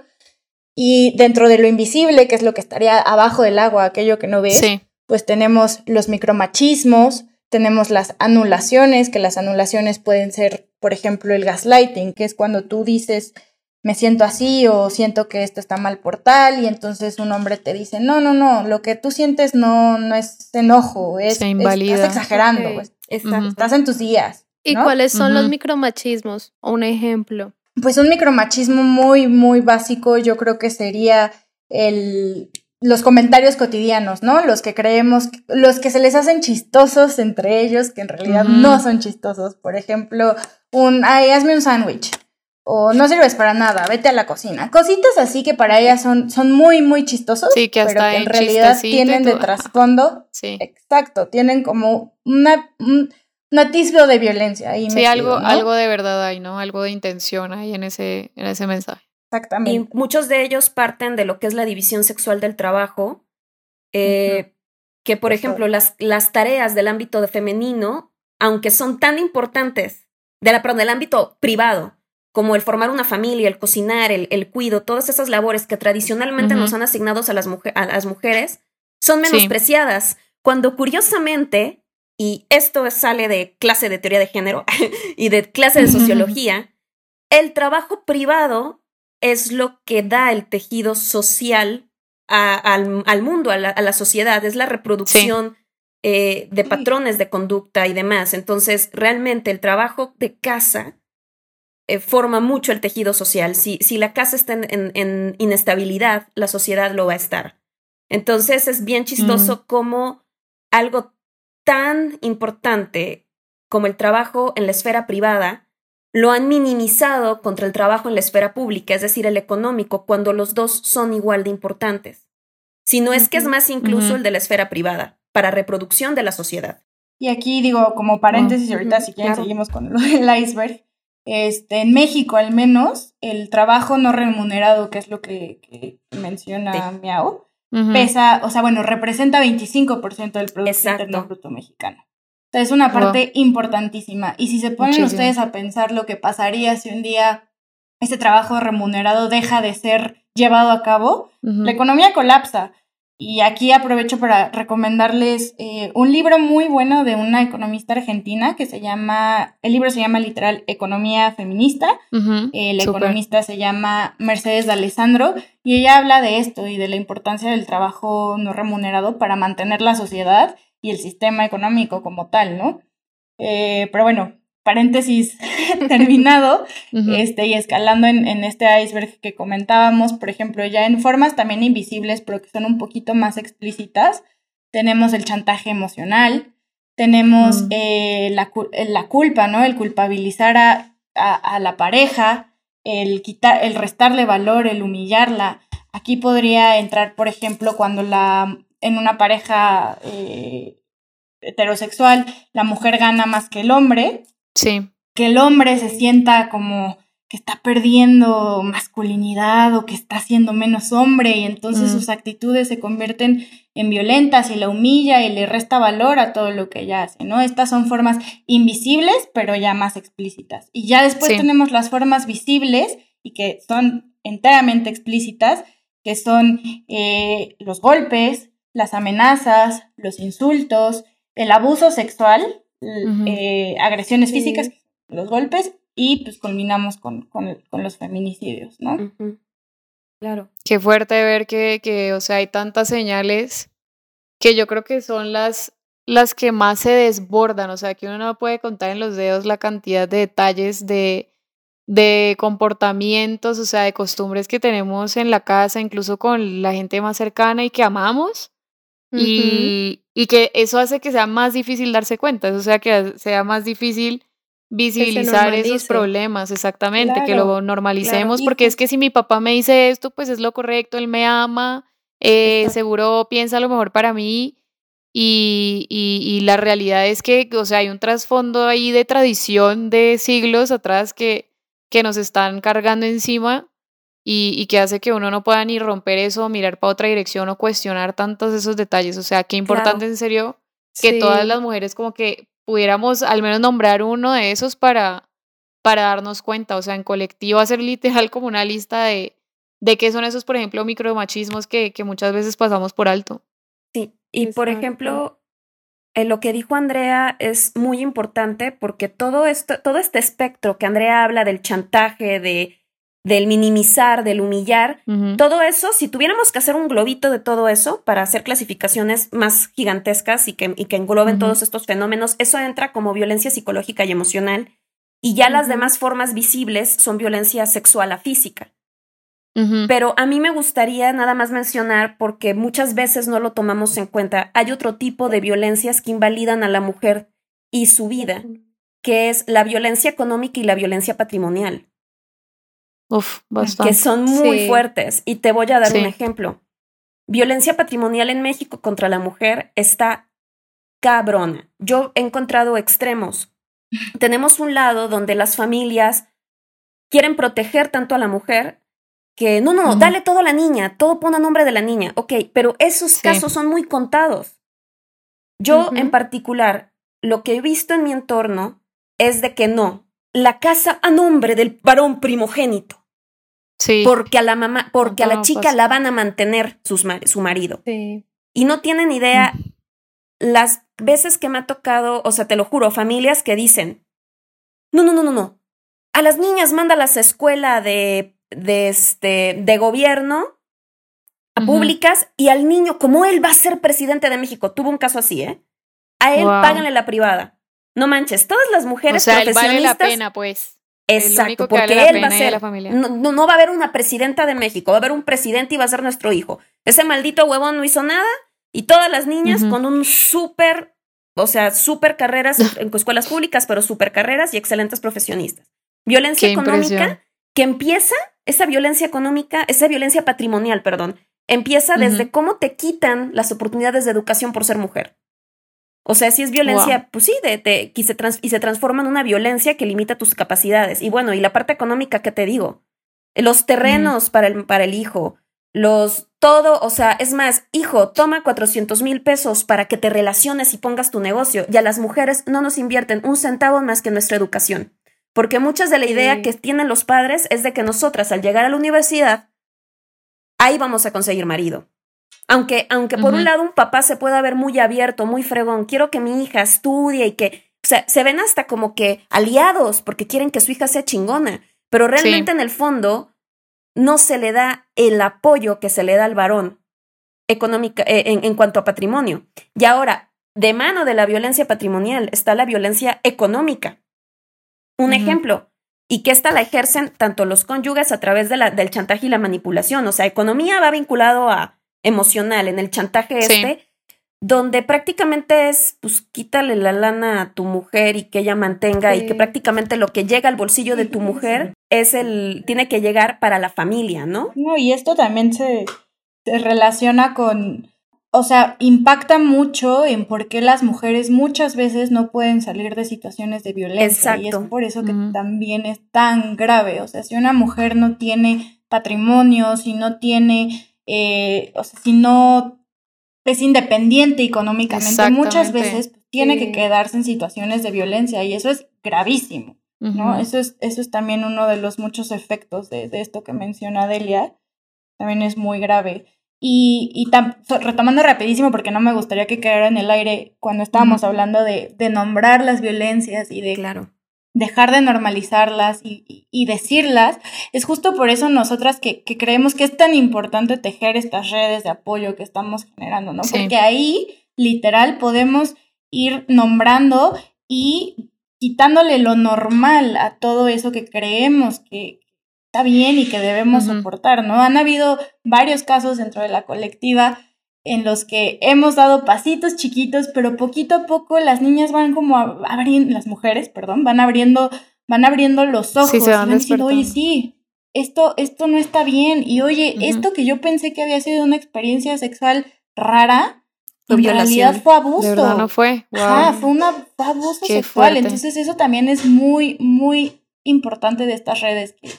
y dentro de lo invisible, que es lo que estaría abajo del agua, aquello que no ves, pues tenemos los micromachismos, tenemos las anulaciones, que las anulaciones pueden ser, por ejemplo, el gaslighting, que es cuando tú dices, me siento así o siento que esto está mal por tal y entonces un hombre te dice, no, no, no, lo que tú sientes no, no es enojo, es, estás exagerando, pues, estás en tus días. ¿Y cuáles son los micromachismos? Un ejemplo. Pues un micromachismo muy, muy básico yo creo que sería el, los comentarios cotidianos, ¿no? Los que creemos, los que se les hacen chistosos entre ellos, que en realidad no son chistosos. Por ejemplo, un, ay, hazme un sándwich. O no sirves para nada, vete a la cocina. Cositas así que para ellas son, son muy, muy chistosos. Sí, que hasta pero que en realidad tienen de trasfondo. Sí. Exacto, tienen como una, un atisbo de violencia ahí. Sí, algo, algo de verdad hay, ¿no? Algo de intención ahí en ese, en ese mensaje. Exactamente. Y muchos de ellos parten de lo que es la división sexual del trabajo, eh, que por ejemplo las, las tareas del ámbito de femenino, aunque son tan importantes, de la, perdón, del ámbito privado, como el formar una familia, el cocinar, el, el cuido, todas esas labores que tradicionalmente nos han asignado a las, a las mujeres, son menospreciadas, cuando curiosamente y esto sale de clase de teoría de género *laughs* y de clase de sociología, el trabajo privado es lo que da el tejido social al, mundo, a la, sociedad, es la reproducción eh, de patrones de conducta y demás. Entonces, realmente el trabajo de casa eh, forma mucho el tejido social. Si, si la casa está en, inestabilidad, la sociedad lo va a estar. Entonces, es bien chistoso como algo tan importante como el trabajo en la esfera privada lo han minimizado contra el trabajo en la esfera pública, es decir, el económico, cuando los dos son igual de importantes. Si no es que es más incluso el de la esfera privada, para reproducción de la sociedad. Y aquí digo, como paréntesis, ahorita si quieren seguimos con el iceberg, este, en México al menos, el trabajo no remunerado, que es lo que, menciona Miao, pesa, o sea, bueno, representa 25% del Producto Interno Bruto mexicano. es una parte importantísima. Y si se ponen ustedes a pensar lo que pasaría si un día ese trabajo remunerado deja de ser llevado a cabo, la economía colapsa. Y aquí aprovecho para recomendarles eh, un libro muy bueno de una economista argentina que se llama, el libro se llama literal Economía Feminista, eh, la economista se llama Mercedes de Alessandro y ella habla de esto y de la importancia del trabajo no remunerado para mantener la sociedad y el sistema económico como tal, ¿no? Eh, pero bueno, paréntesis *laughs* terminado, *laughs* este, y escalando en, en, este iceberg que comentábamos, por ejemplo, ya en formas también invisibles, pero que son un poquito más explícitas, tenemos el chantaje emocional, tenemos eh, la, la, culpa, ¿no? El culpabilizar a, a, la pareja, el quitar, el restarle valor, el humillarla. Aquí podría entrar, por ejemplo, cuando la en una pareja eh, heterosexual la mujer gana más que el hombre, Sí. Que el hombre se sienta como que está perdiendo masculinidad o que está siendo menos hombre y entonces sus actitudes se convierten en violentas y la humilla y le resta valor a todo lo que ella hace, ¿no? Estas son formas invisibles, pero ya más explícitas. Y ya después tenemos las formas visibles y que son enteramente explícitas, que son eh, los golpes, las amenazas, los insultos, el abuso sexual, eh, agresiones físicas, los golpes, y pues culminamos con, con, los feminicidios, ¿no? Claro. Qué fuerte ver que, que, o sea, hay tantas señales que yo creo que son las, las que más se desbordan, o sea, que uno no puede contar en los dedos la cantidad de detalles de, de comportamientos, o sea, de costumbres que tenemos en la casa, incluso con la gente más cercana y que amamos, y, y, que eso hace que sea más difícil darse cuenta, o sea, que sea más difícil visibilizar esos problemas, exactamente, que lo normalicemos, porque es que si mi papá me dice esto, pues es lo correcto, él me ama, eh, seguro piensa lo mejor para mí. Y, y, y, la realidad es que, o sea, hay un trasfondo ahí de tradición de siglos atrás que, que nos están cargando encima y, que hace que uno no pueda ni romper eso, mirar para otra dirección o cuestionar tantos esos detalles. O sea, qué importante en serio que todas las mujeres como que pudiéramos al menos nombrar uno de esos para, para darnos cuenta. O sea, en colectivo hacer literal como una lista de, de qué son esos, por ejemplo, micromachismos que, que muchas veces pasamos por alto. Sí, y por ejemplo, en lo que dijo Andrea es muy importante porque todo esto, todo este espectro que Andrea habla del chantaje, de del minimizar, del humillar, todo eso, si tuviéramos que hacer un globito de todo eso para hacer clasificaciones más gigantescas y que, y que engloben todos estos fenómenos, eso entra como violencia psicológica y emocional. Y ya las demás formas visibles son violencia sexual a física. Pero a mí me gustaría nada más mencionar, porque muchas veces no lo tomamos en cuenta, hay otro tipo de violencias que invalidan a la mujer y su vida, que es la violencia económica y la violencia patrimonial. Uf, bastante. Que son muy fuertes. Y te voy a dar un ejemplo. Violencia patrimonial en México contra la mujer está cabrona. Yo he encontrado extremos. *laughs* Tenemos un lado donde las familias quieren proteger tanto a la mujer que no, no, dale todo a la niña, todo pone a nombre de la niña. Ok, pero esos casos son muy contados. Yo en particular, lo que he visto en mi entorno es de que no, la casa a nombre del varón primogénito. Porque a la mamá, porque a la chica la van a mantener su marido. Y no tienen idea las veces que me ha tocado, o sea, te lo juro, familias que dicen, no, no, no, no, no. A las niñas mándalas a escuela de, de, este, de gobierno, a públicas, y al niño, como él va a ser presidente de México, tuvo un caso así, ¿eh? A él páganle la privada. No manches, todas las mujeres o profesionistas. Vale la pena, pues. Exacto, porque él va a ser. No, no, va a haber una presidenta de México, va a haber un presidente y va a ser nuestro hijo. Ese maldito huevón no hizo nada y todas las niñas con un súper, o sea, súper carreras *laughs* en escuelas públicas, pero súper carreras y excelentes profesionistas. Violencia económica que empieza, esa violencia económica, esa violencia patrimonial, perdón, empieza desde cómo te quitan las oportunidades de educación por ser mujer. O sea, si es violencia, pues sí, de, y, se y se transforma en una violencia que limita tus capacidades. Y bueno, y la parte económica, ¿qué te digo? Los terrenos para, el, para el hijo, los todo, o sea, es más, hijo, toma 400 mil pesos para que te relaciones y pongas tu negocio. Y a las mujeres no nos invierten un centavo más que nuestra educación. Porque muchas de la idea que tienen los padres es de que nosotras al llegar a la universidad, ahí vamos a conseguir marido. Aunque, aunque por un lado un papá se pueda ver muy abierto, muy fregón, quiero que mi hija estudie y que, o sea, se ven hasta como que aliados porque quieren que su hija sea chingona, pero realmente en el fondo no se le da el apoyo que se le da al varón económica, eh, en, cuanto a patrimonio. Y ahora, de mano de la violencia patrimonial está la violencia económica. Un ejemplo, y que esta la ejercen tanto los cónyuges a través de la, del chantaje y la manipulación. O sea, economía va vinculado a emocional en el chantaje este, donde prácticamente es, pues quítale la lana a tu mujer y que ella mantenga y que prácticamente lo que llega al bolsillo de tu mujer es el, tiene que llegar para la familia, ¿no? No, y esto también se, se relaciona con, o sea, impacta mucho en por qué las mujeres muchas veces no pueden salir de situaciones de violencia. Y es por eso que también es tan grave. O sea, si una mujer no tiene patrimonio, si no tiene, eh, o sea, si no es independiente económicamente, muchas veces tiene que quedarse en situaciones de violencia y eso es gravísimo, ¿no? Eso es, eso es también uno de los muchos efectos de, esto que menciona Delia, también es muy grave. Y, y retomando rapidísimo, porque no me gustaría que quedara en el aire cuando estábamos hablando de, de, nombrar las violencias y de claro dejar de normalizarlas y, y, decirlas. Es justo por eso nosotras que, que, creemos que es tan importante tejer estas redes de apoyo que estamos generando, ¿no? Porque ahí, literal, podemos ir nombrando y quitándole lo normal a todo eso que creemos que está bien y que debemos soportar, ¿no? Han habido varios casos dentro de la colectiva en los que hemos dado pasitos chiquitos, pero poquito a poco las niñas van como abriendo, las mujeres, perdón, van abriendo, van abriendo los ojos y van diciendo, oye, sí, esto, esto no está bien, y oye, esto que yo pensé que había sido una experiencia sexual rara, en realidad fue abuso. no fue. fue, un abuso sexual. Entonces eso también es muy, muy importante de estas redes que,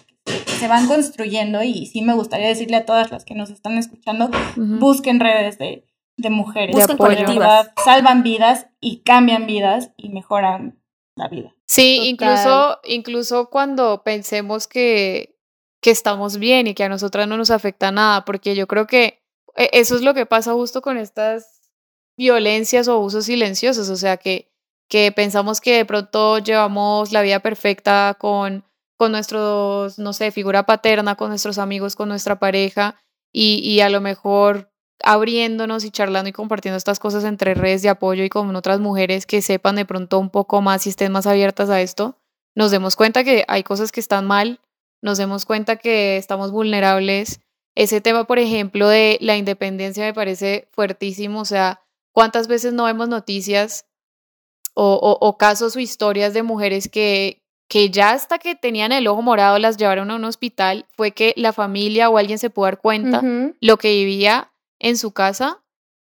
se van construyendo y sí me gustaría decirle a todas las que nos están escuchando, busquen redes de, mujeres. Busquen colectivas. Salvan vidas y cambian vidas y mejoran la vida. Sí, incluso, incluso cuando pensemos que, que estamos bien y que a nosotras no nos afecta nada, porque yo creo que e, eso es lo que pasa justo con estas violencias o abusos silenciosos, o sea que, que pensamos que de pronto llevamos la vida perfecta con con nuestros, no sé, figura paterna, con nuestros amigos, con nuestra pareja y, y a lo mejor abriéndonos y charlando y compartiendo estas cosas entre redes de apoyo y con otras mujeres que sepan de pronto un poco más y estén más abiertas a esto, nos demos cuenta que hay cosas que están mal, nos demos cuenta que estamos vulnerables. Ese tema, por ejemplo, de la independencia me parece fuertísimo, o sea, ¿cuántas veces no vemos noticias o, casos o historias de mujeres que, que ya hasta que tenían el ojo morado las llevaron a un hospital, fue que la familia o alguien se pudo dar cuenta lo que vivía en su casa.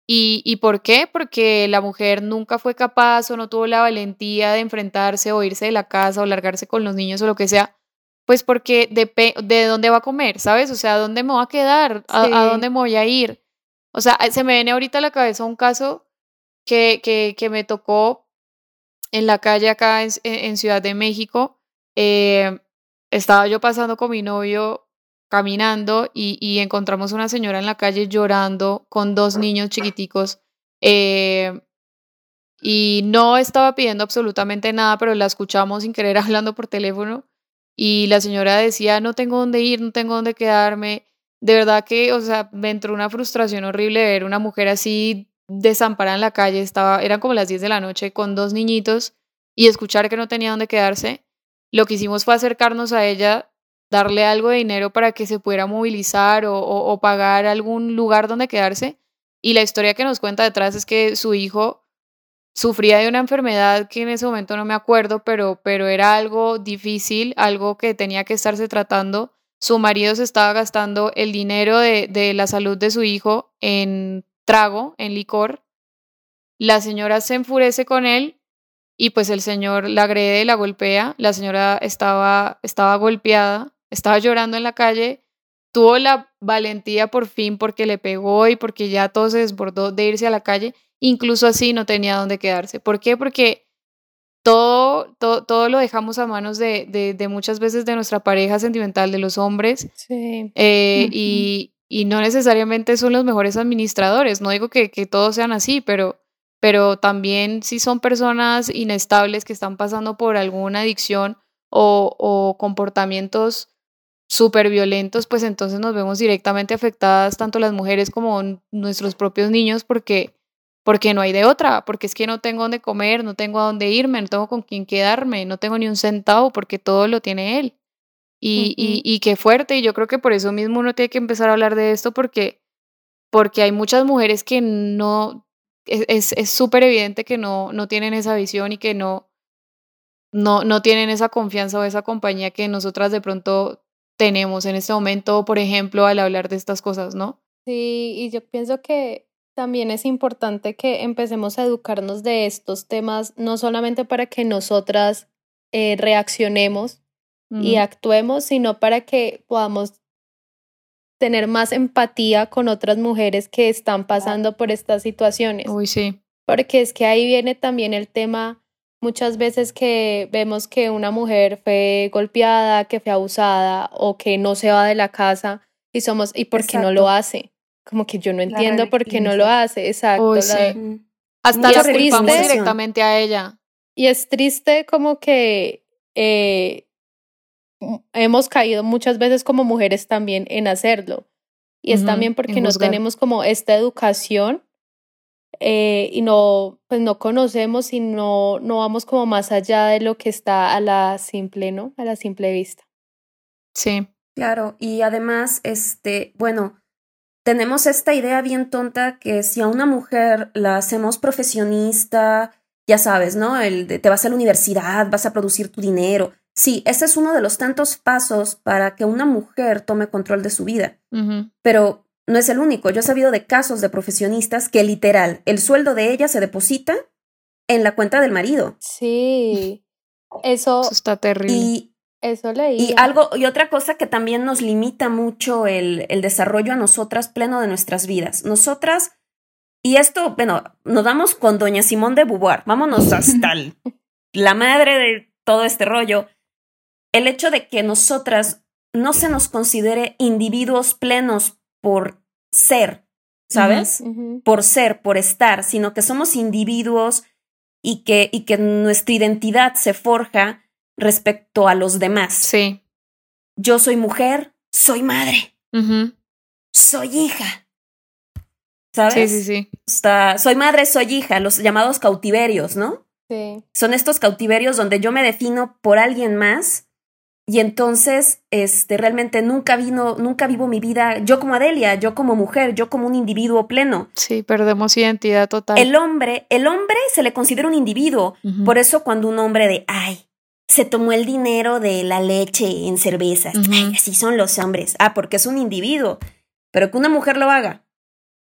¿Y, ¿Y por qué? Porque la mujer nunca fue capaz o no tuvo la valentía de enfrentarse o irse de la casa o largarse con los niños o lo que sea. Pues porque de, de dónde va a comer, ¿sabes? O sea, ¿a dónde me voy a quedar? ¿A, ¿A, dónde me voy a ir? O sea, se me viene ahorita a la cabeza un caso que, que, que me tocó en la calle acá en, Ciudad de México. Eh, estaba yo pasando con mi novio caminando y, encontramos una señora en la calle llorando con dos niños chiquiticos. Eh, y no estaba pidiendo absolutamente nada, pero la escuchamos sin querer *laughs* hablando por teléfono. Y la señora decía, no tengo dónde ir, no tengo dónde quedarme. De verdad que, o sea, me entró una frustración horrible ver una mujer así desamparada en la calle, estaba, eran como las 10 de la noche con dos niñitos y escuchar que no tenía dónde quedarse, lo que hicimos fue acercarnos a ella, darle algo de dinero para que se pudiera movilizar o, o, pagar algún lugar donde quedarse. Y la historia que nos cuenta detrás es que su hijo sufría de una enfermedad que en ese momento no me acuerdo, pero, pero era algo difícil, algo que tenía que estarse tratando. Su marido se estaba gastando el dinero de, de la salud de su hijo en trago, en licor. La señora se enfurece con él y pues el señor la agrede, la golpea. La señora estaba, estaba golpeada, estaba llorando en la calle. Tuvo la valentía por fin porque le pegó y porque ya todo se desbordó de irse a la calle incluso así no tenía dónde quedarse. ¿Por qué? Porque todo, todo, todo lo dejamos a manos de, de, muchas veces de nuestra pareja sentimental, de los hombres, sí. Eh, y, y, no necesariamente son los mejores administradores. No digo que, que todos sean así, pero, pero también si son personas inestables que están pasando por alguna adicción o, o comportamientos súper violentos, pues entonces nos vemos directamente afectadas tanto las mujeres como nuestros propios niños porque porque no hay de otra, porque es que no tengo dónde comer, no tengo a dónde irme, no tengo con quién quedarme, no tengo ni un centavo porque todo lo tiene él. Y, y, y qué fuerte, y yo creo que por eso mismo uno tiene que empezar a hablar de esto porque, porque hay muchas mujeres que no, es súper evidente que no, no tienen esa visión y que no, no, no tienen esa confianza o esa compañía que nosotras de pronto tenemos en este momento, por ejemplo, al hablar de estas cosas, ¿no? Sí, y yo pienso que también es importante que empecemos a educarnos de estos temas, no solamente para que nosotras eh, reaccionemos y actuemos, sino para que podamos tener más empatía con otras mujeres que están pasando por estas situaciones. Uy, sí. Porque es que ahí viene también el tema muchas veces que vemos que una mujer fue golpeada, que fue abusada o que no se va de la casa y somos, ¿y por qué no lo hace? como que yo no entiendo por qué no lo hace, exacto. Hasta la culpamos directamente a ella. Y es triste como que eh, hemos caído muchas veces como mujeres también en hacerlo. Y es también porque no tenemos como esta educación eh, y no, pues no conocemos y no, no vamos como más allá de lo que está a la simple, ¿no? A la simple vista. Sí. Claro, y además, este, bueno, tenemos esta idea bien tonta que si a una mujer la hacemos profesionista, ya sabes, ¿no? El de te vas a la universidad, vas a producir tu dinero. Sí, ese es uno de los tantos pasos para que una mujer tome control de su vida. Pero no es el único. Yo he sabido de casos de profesionistas que literal, el sueldo de ella se deposita en la cuenta del marido. Sí. *laughs* Eso, Eso está terrible. Eso leí. Y algo, y otra cosa que también nos limita mucho el, el desarrollo a nosotras pleno de nuestras vidas. Nosotras, y esto, bueno, nos damos con doña Simón de Beauvoir, vámonos hasta *laughs* la madre de todo este rollo. El hecho de que nosotras no se nos considere individuos plenos por ser, ¿sabes? Por ser, por estar, sino que somos individuos y que, y que nuestra identidad se forja respecto a los demás. Sí. Yo soy mujer, soy madre, soy hija. ¿Sabes? Sí, sí, sí. Está, soy madre, soy hija, los llamados cautiverios, ¿no? Sí. Son estos cautiverios donde yo me defino por alguien más y entonces este realmente nunca vino nunca vivo mi vida yo como Adelia, yo como mujer, yo como un individuo pleno. Sí, perdemos identidad total. El hombre, el hombre se le considera un individuo, por eso cuando un hombre de ay, se tomó el dinero de la leche en cervezas. así son los hombres. Ah, porque es un individuo. Pero que una mujer lo haga.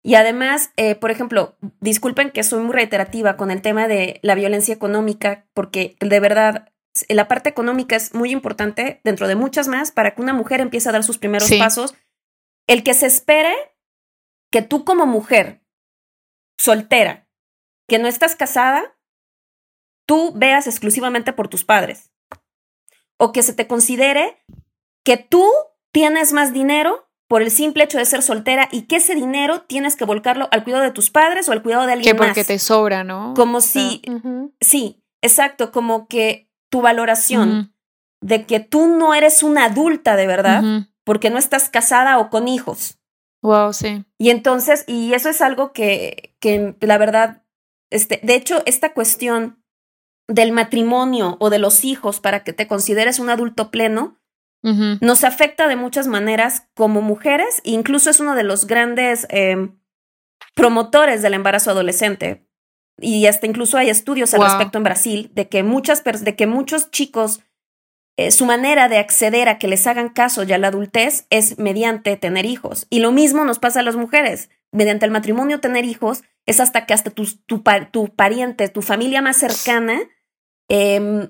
Y además, eh, por ejemplo, disculpen que soy muy reiterativa con el tema de la violencia económica, porque de verdad la parte económica es muy importante dentro de muchas más para que una mujer empiece a dar sus primeros pasos. El que se espere que tú como mujer soltera, que no estás casada, tú veas exclusivamente por tus padres. O que se te considere que tú tienes más dinero por el simple hecho de ser soltera y que ese dinero tienes que volcarlo al cuidado de tus padres o al cuidado de alguien. Que porque te sobra, ¿no? Como si, sí, exacto, como que tu valoración de que tú no eres una adulta de verdad porque no estás casada o con hijos. Wow, sí. Y entonces, y eso es algo que, que la verdad, este, de hecho, esta cuestión del matrimonio o de los hijos para que te consideres un adulto pleno, nos afecta de muchas maneras como mujeres, incluso es uno de los grandes em, promotores del embarazo adolescente. Y hasta incluso hay estudios al respecto en Brasil, de que, muchas, de que muchos chicos, eh, su manera de acceder a que les hagan caso ya a la adultez es mediante tener hijos. Y lo mismo nos pasa a las mujeres. Mediante el matrimonio tener hijos es hasta que hasta tu, tu, tu pariente, tu familia más cercana, eh,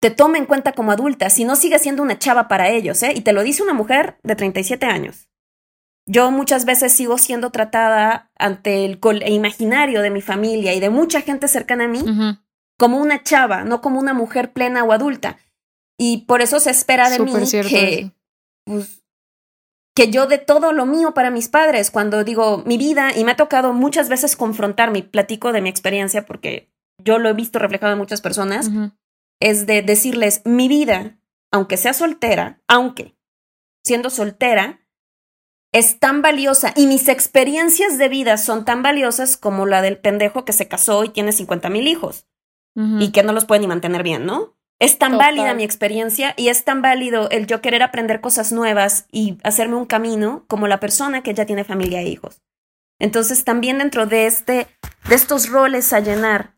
te tome en cuenta como adulta, si no sigue siendo una chava para ellos, ¿eh? Y te lo dice una mujer de 37 años. Yo muchas veces sigo siendo tratada ante el imaginario de mi familia y de mucha gente cercana a mí como una chava, no como una mujer plena o adulta. Y por eso se espera de mí que, pues, que yo de todo lo mío para mis padres, cuando digo mi vida, y me ha tocado muchas veces confrontarme, platico de mi experiencia porque yo lo he visto reflejado en muchas personas, es de decirles, mi vida, aunque sea soltera, aunque siendo soltera, es tan valiosa y mis experiencias de vida son tan valiosas como la del pendejo que se casó y tiene 50 mil hijos y que no los puede ni mantener bien, ¿no? Es tan válida mi experiencia y es tan válido el yo querer aprender cosas nuevas y hacerme un camino como la persona que ya tiene familia e hijos. Entonces también dentro de este de estos roles a llenar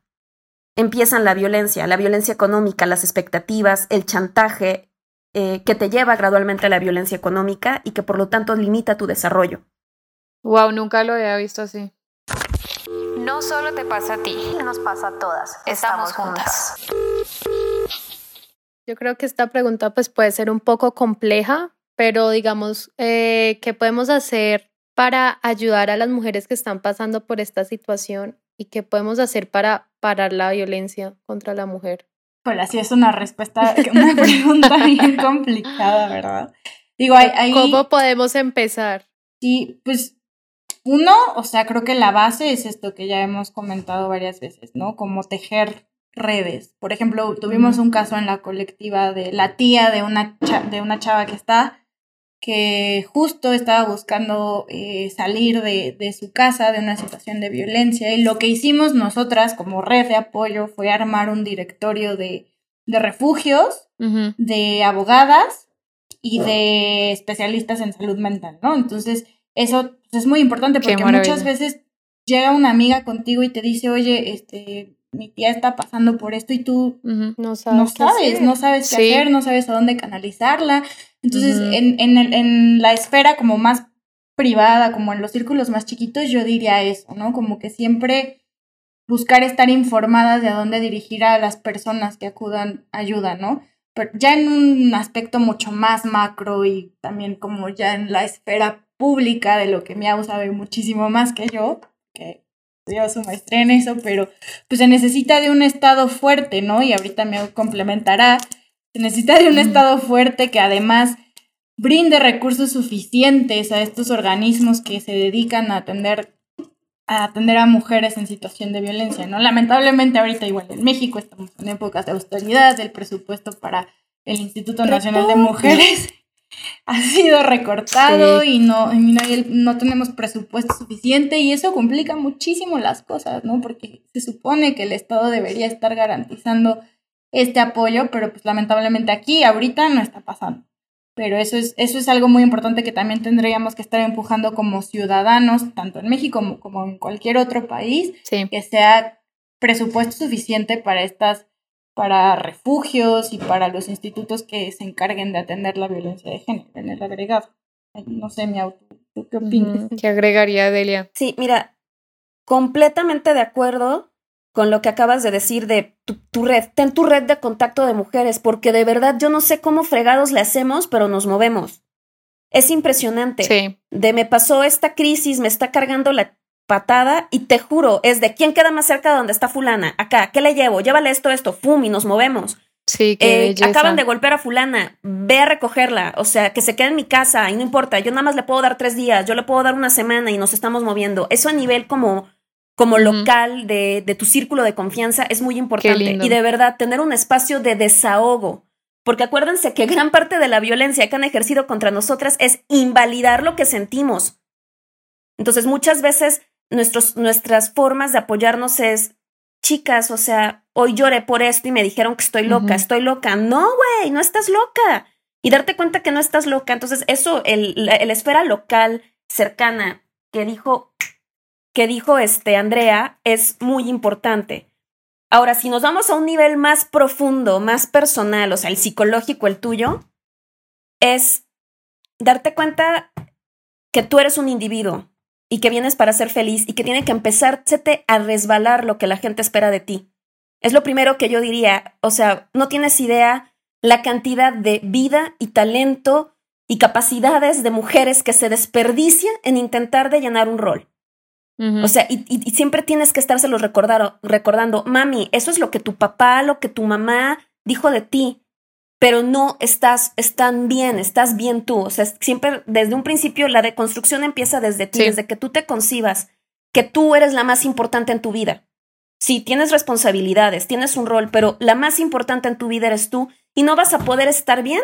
empiezan la violencia, la violencia económica, las expectativas, el chantaje, eh, que te lleva gradualmente a la violencia económica y que por lo tanto limita tu desarrollo. Wow, nunca lo había visto así. No solo te pasa a ti, nos pasa a todas. Estamos juntas. Yo creo que esta pregunta pues puede ser un poco compleja, pero digamos, eh, ¿qué podemos hacer para ayudar a las mujeres que están pasando por esta situación y qué podemos hacer para parar la violencia contra la mujer? Pues sí es una respuesta, una *laughs* pregunta bien complicada, ¿verdad? Digo, hay, ¿Cómo podemos empezar? Sí, pues uno, o sea, creo que la base es esto que ya hemos comentado varias veces, ¿no? Como tejer redes. Por ejemplo, tuvimos un caso en la colectiva de la tía de una, de una chava que está que justo estaba buscando eh, salir de, de, su casa de una situación de violencia y lo que hicimos nosotras como red de apoyo fue armar un directorio de, de refugios, de abogadas y de especialistas en salud mental, ¿no? Entonces, eso pues, es muy importante porque muchas veces llega una amiga contigo y te dice, oye, este, mi tía está pasando por esto y tú no sabes, no sabes, no sabes qué hacer, no sabes a dónde canalizarla. Entonces, en, en, el, en la esfera como más privada, como en los círculos más chiquitos, yo diría eso, ¿no? Como que siempre buscar estar informadas de a dónde dirigir a las personas que acudan ayuda, ¿no? Pero ya en un aspecto mucho más macro y también como ya en la esfera pública de lo que Miau sabe muchísimo más que yo, que estudió su maestría en eso, pero pues se necesita de un estado fuerte, ¿no? Y ahorita me complementará, se necesita de un estado fuerte que además brinde recursos suficientes a estos organismos que se dedican a atender a atender a mujeres en situación de violencia, ¿no? Lamentablemente ahorita igual en México estamos en épocas de austeridad, el presupuesto para el Instituto Nacional de Mujeres *laughs* ha sido recortado y, no, no tenemos presupuesto suficiente y eso complica muchísimo las cosas, ¿no? Porque se supone que el Estado debería estar garantizando este apoyo, pero pues lamentablemente aquí ahorita no está pasando. Pero eso es, eso es algo muy importante que también tendríamos que estar empujando como ciudadanos, tanto en México como, como en cualquier otro país, que sea presupuesto suficiente para estas para refugios y para los institutos que se encarguen de atender la violencia de género en el agregado. No sé, mi auto, ¿tú qué opinas? ¿Qué agregaría Delia? Sí, mira, completamente de acuerdo con lo que acabas de decir de tu, red. Ten tu red de contacto de mujeres, porque de verdad yo no sé cómo fregados le hacemos, pero nos movemos. Es impresionante. Sí. De me pasó esta crisis, me está cargando la patada y te juro, es de quién queda más cerca de donde está fulana. Acá, ¿qué le llevo? Llévale esto, esto, fum, y nos movemos. Sí, que eh, acaban de golpear a fulana, ve a recogerla, o sea, que se quede en mi casa y no importa, yo nada más le puedo dar tres días, yo le puedo dar una semana y nos estamos moviendo. Eso a nivel como, como local de, de, tu círculo de confianza es muy importante. Y de verdad, tener un espacio de desahogo. Porque acuérdense que gran parte de la violencia que han ejercido contra nosotras es invalidar lo que sentimos. Entonces, muchas veces nuestros, nuestras formas de apoyarnos es, chicas, o sea, hoy lloré por esto y me dijeron que estoy loca, estoy loca. No, güey, no estás loca. Y darte cuenta que no estás loca. Entonces, eso, el, la, esfera local cercana que dijo, que dijo este Andrea es muy importante. Ahora, si nos vamos a un nivel más profundo, más personal, o sea, el psicológico, el tuyo, es darte cuenta que tú eres un individuo y que vienes para ser feliz y que tiene que empezarte a resbalar lo que la gente espera de ti. Es lo primero que yo diría, o sea, no tienes idea la cantidad de vida y talento y capacidades de mujeres que se desperdician en intentar de llenar un rol. O sea, y, siempre tienes que estárselo recordando, recordando, mami, eso es lo que tu papá, lo que tu mamá dijo de ti, pero no estás, están bien, estás bien tú. O sea, siempre desde un principio la deconstrucción empieza desde ti, desde que tú te concibas, que tú eres la más importante en tu vida. Sí, tienes responsabilidades, tienes un rol, pero la más importante en tu vida eres tú y no vas a poder estar bien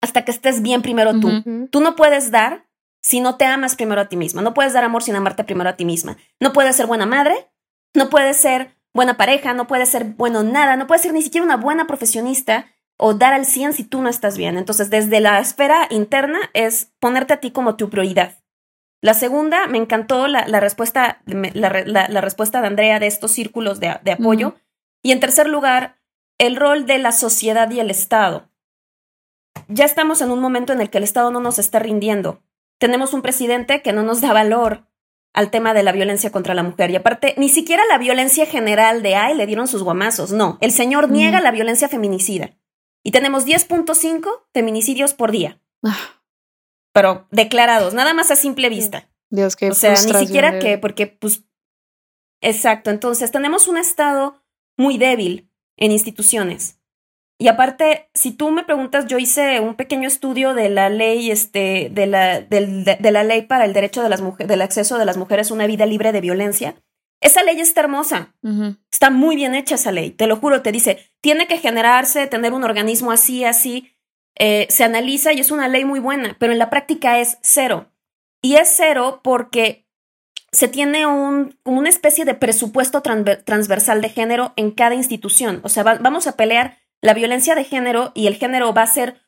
hasta que estés bien primero tú. Tú no puedes dar si no te amas primero a ti misma. No puedes dar amor sin amarte primero a ti misma. No puedes ser buena madre, no puedes ser buena pareja, no puedes ser bueno nada, no puedes ser ni siquiera una buena profesionista o dar al 100 si tú no estás bien. Entonces, desde la esfera interna es ponerte a ti como tu prioridad. La segunda, me encantó la, respuesta, la, respuesta de Andrea de estos círculos de, apoyo. Y en tercer lugar, el rol de la sociedad y el Estado. Ya estamos en un momento en el que el Estado no nos está rindiendo tenemos un presidente que no nos da valor al tema de la violencia contra la mujer. Y aparte, ni siquiera la violencia general de, ay, le dieron sus guamazos. No, el señor niega la violencia feminicida. Y tenemos 10.5 feminicidios por día. Ah. Pero declarados, nada más a simple vista. Dios, qué O sea, ni siquiera que, porque, pues, exacto. Entonces, tenemos un Estado muy débil en instituciones. Y aparte, si tú me preguntas, yo hice un pequeño estudio de la ley, este, de la, de, la ley para el derecho de las mujeres, del acceso de las mujeres a una vida libre de violencia. Esa ley está hermosa. Está muy bien hecha esa ley. Te lo juro, te dice, tiene que generarse, tener un organismo así, así. Eh, se analiza y es una ley muy buena, pero en la práctica es cero. Y es cero porque se tiene un, como una especie de presupuesto transversal de género en cada institución. O sea, vamos a pelear la violencia de género y el género va a ser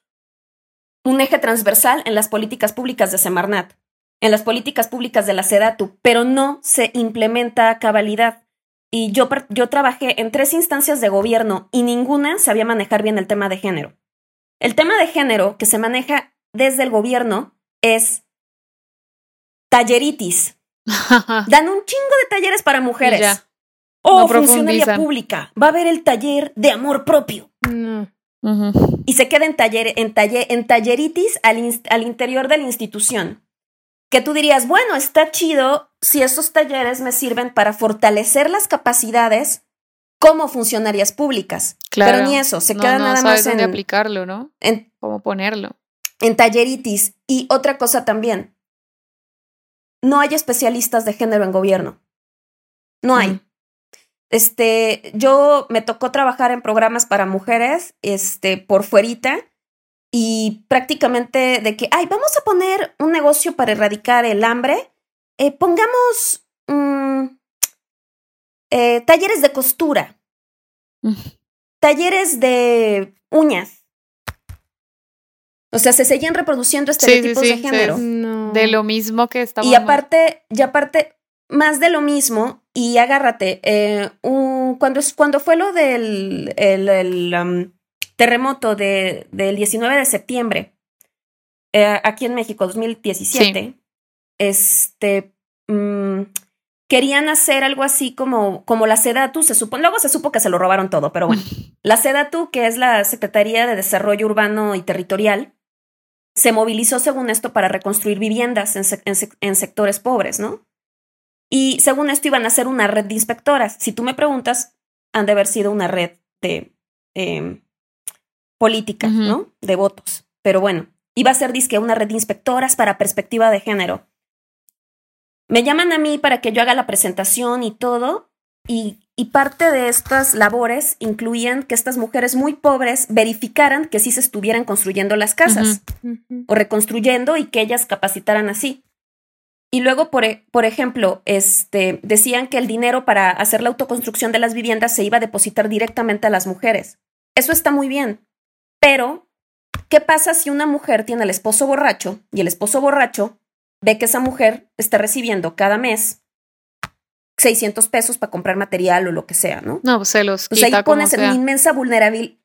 un eje transversal en las políticas públicas de Semarnat, en las políticas públicas de la SEDATU, pero no se implementa a cabalidad. Y yo, yo trabajé en tres instancias de gobierno y ninguna sabía manejar bien el tema de género. El tema de género que se maneja desde el gobierno es talleritis. *laughs* Dan un chingo de talleres para mujeres. O funcionaria pública. Va a haber el taller de amor propio. Y se queda en, taller, en, taller, en talleritis al, al interior de la institución. Que tú dirías, bueno, está chido si esos talleres me sirven para fortalecer las capacidades como funcionarias públicas. Claro. Pero ni eso, se queda nada más en. aplicarlo, ¿no? En, cómo ponerlo. En talleritis. Y otra cosa también. No hay especialistas de género en gobierno. No hay. Este, yo me tocó trabajar en programas para mujeres, este, por fuerita, y prácticamente de que, ay, vamos a poner un negocio para erradicar el hambre, eh, pongamos mm, eh, talleres de costura, mm. talleres de uñas. O sea, se seguían reproduciendo estereotipos de género. De lo mismo que estamos. Y aparte, y aparte, más de lo mismo y agárrate. Eh, cuando, cuando fue lo del el, um, terremoto de, del 19 de septiembre, eh, aquí en México, 2017, este, mm, querían hacer algo así como, como la SEDATU, se supo, luego se supo que se lo robaron todo, pero bueno, *laughs* la SEDATU, que es la Secretaría de Desarrollo Urbano y Territorial, se movilizó según esto para reconstruir viviendas en, en sectores pobres, ¿no? Y según esto iban a ser una red de inspectoras. Si tú me preguntas, han de haber sido una red de eh, política, ¿no? De votos. Pero bueno, iba a ser disque una red de inspectoras para perspectiva de género. Me llaman a mí para que yo haga la presentación y todo, y, y, parte de estas labores incluían que estas mujeres muy pobres verificaran que sí se estuvieran construyendo las casas o reconstruyendo y que ellas capacitaran así. Y luego, por, e, por, ejemplo, este, decían que el dinero para hacer la autoconstrucción de las viviendas se iba a depositar directamente a las mujeres. Eso está muy bien. Pero, ¿qué pasa si una mujer tiene al esposo borracho y el esposo borracho ve que esa mujer está recibiendo cada mes 600 pesos para comprar material o lo que sea, ¿no? No, pues se los pues ahí pones en inmensa vulnerabilidad,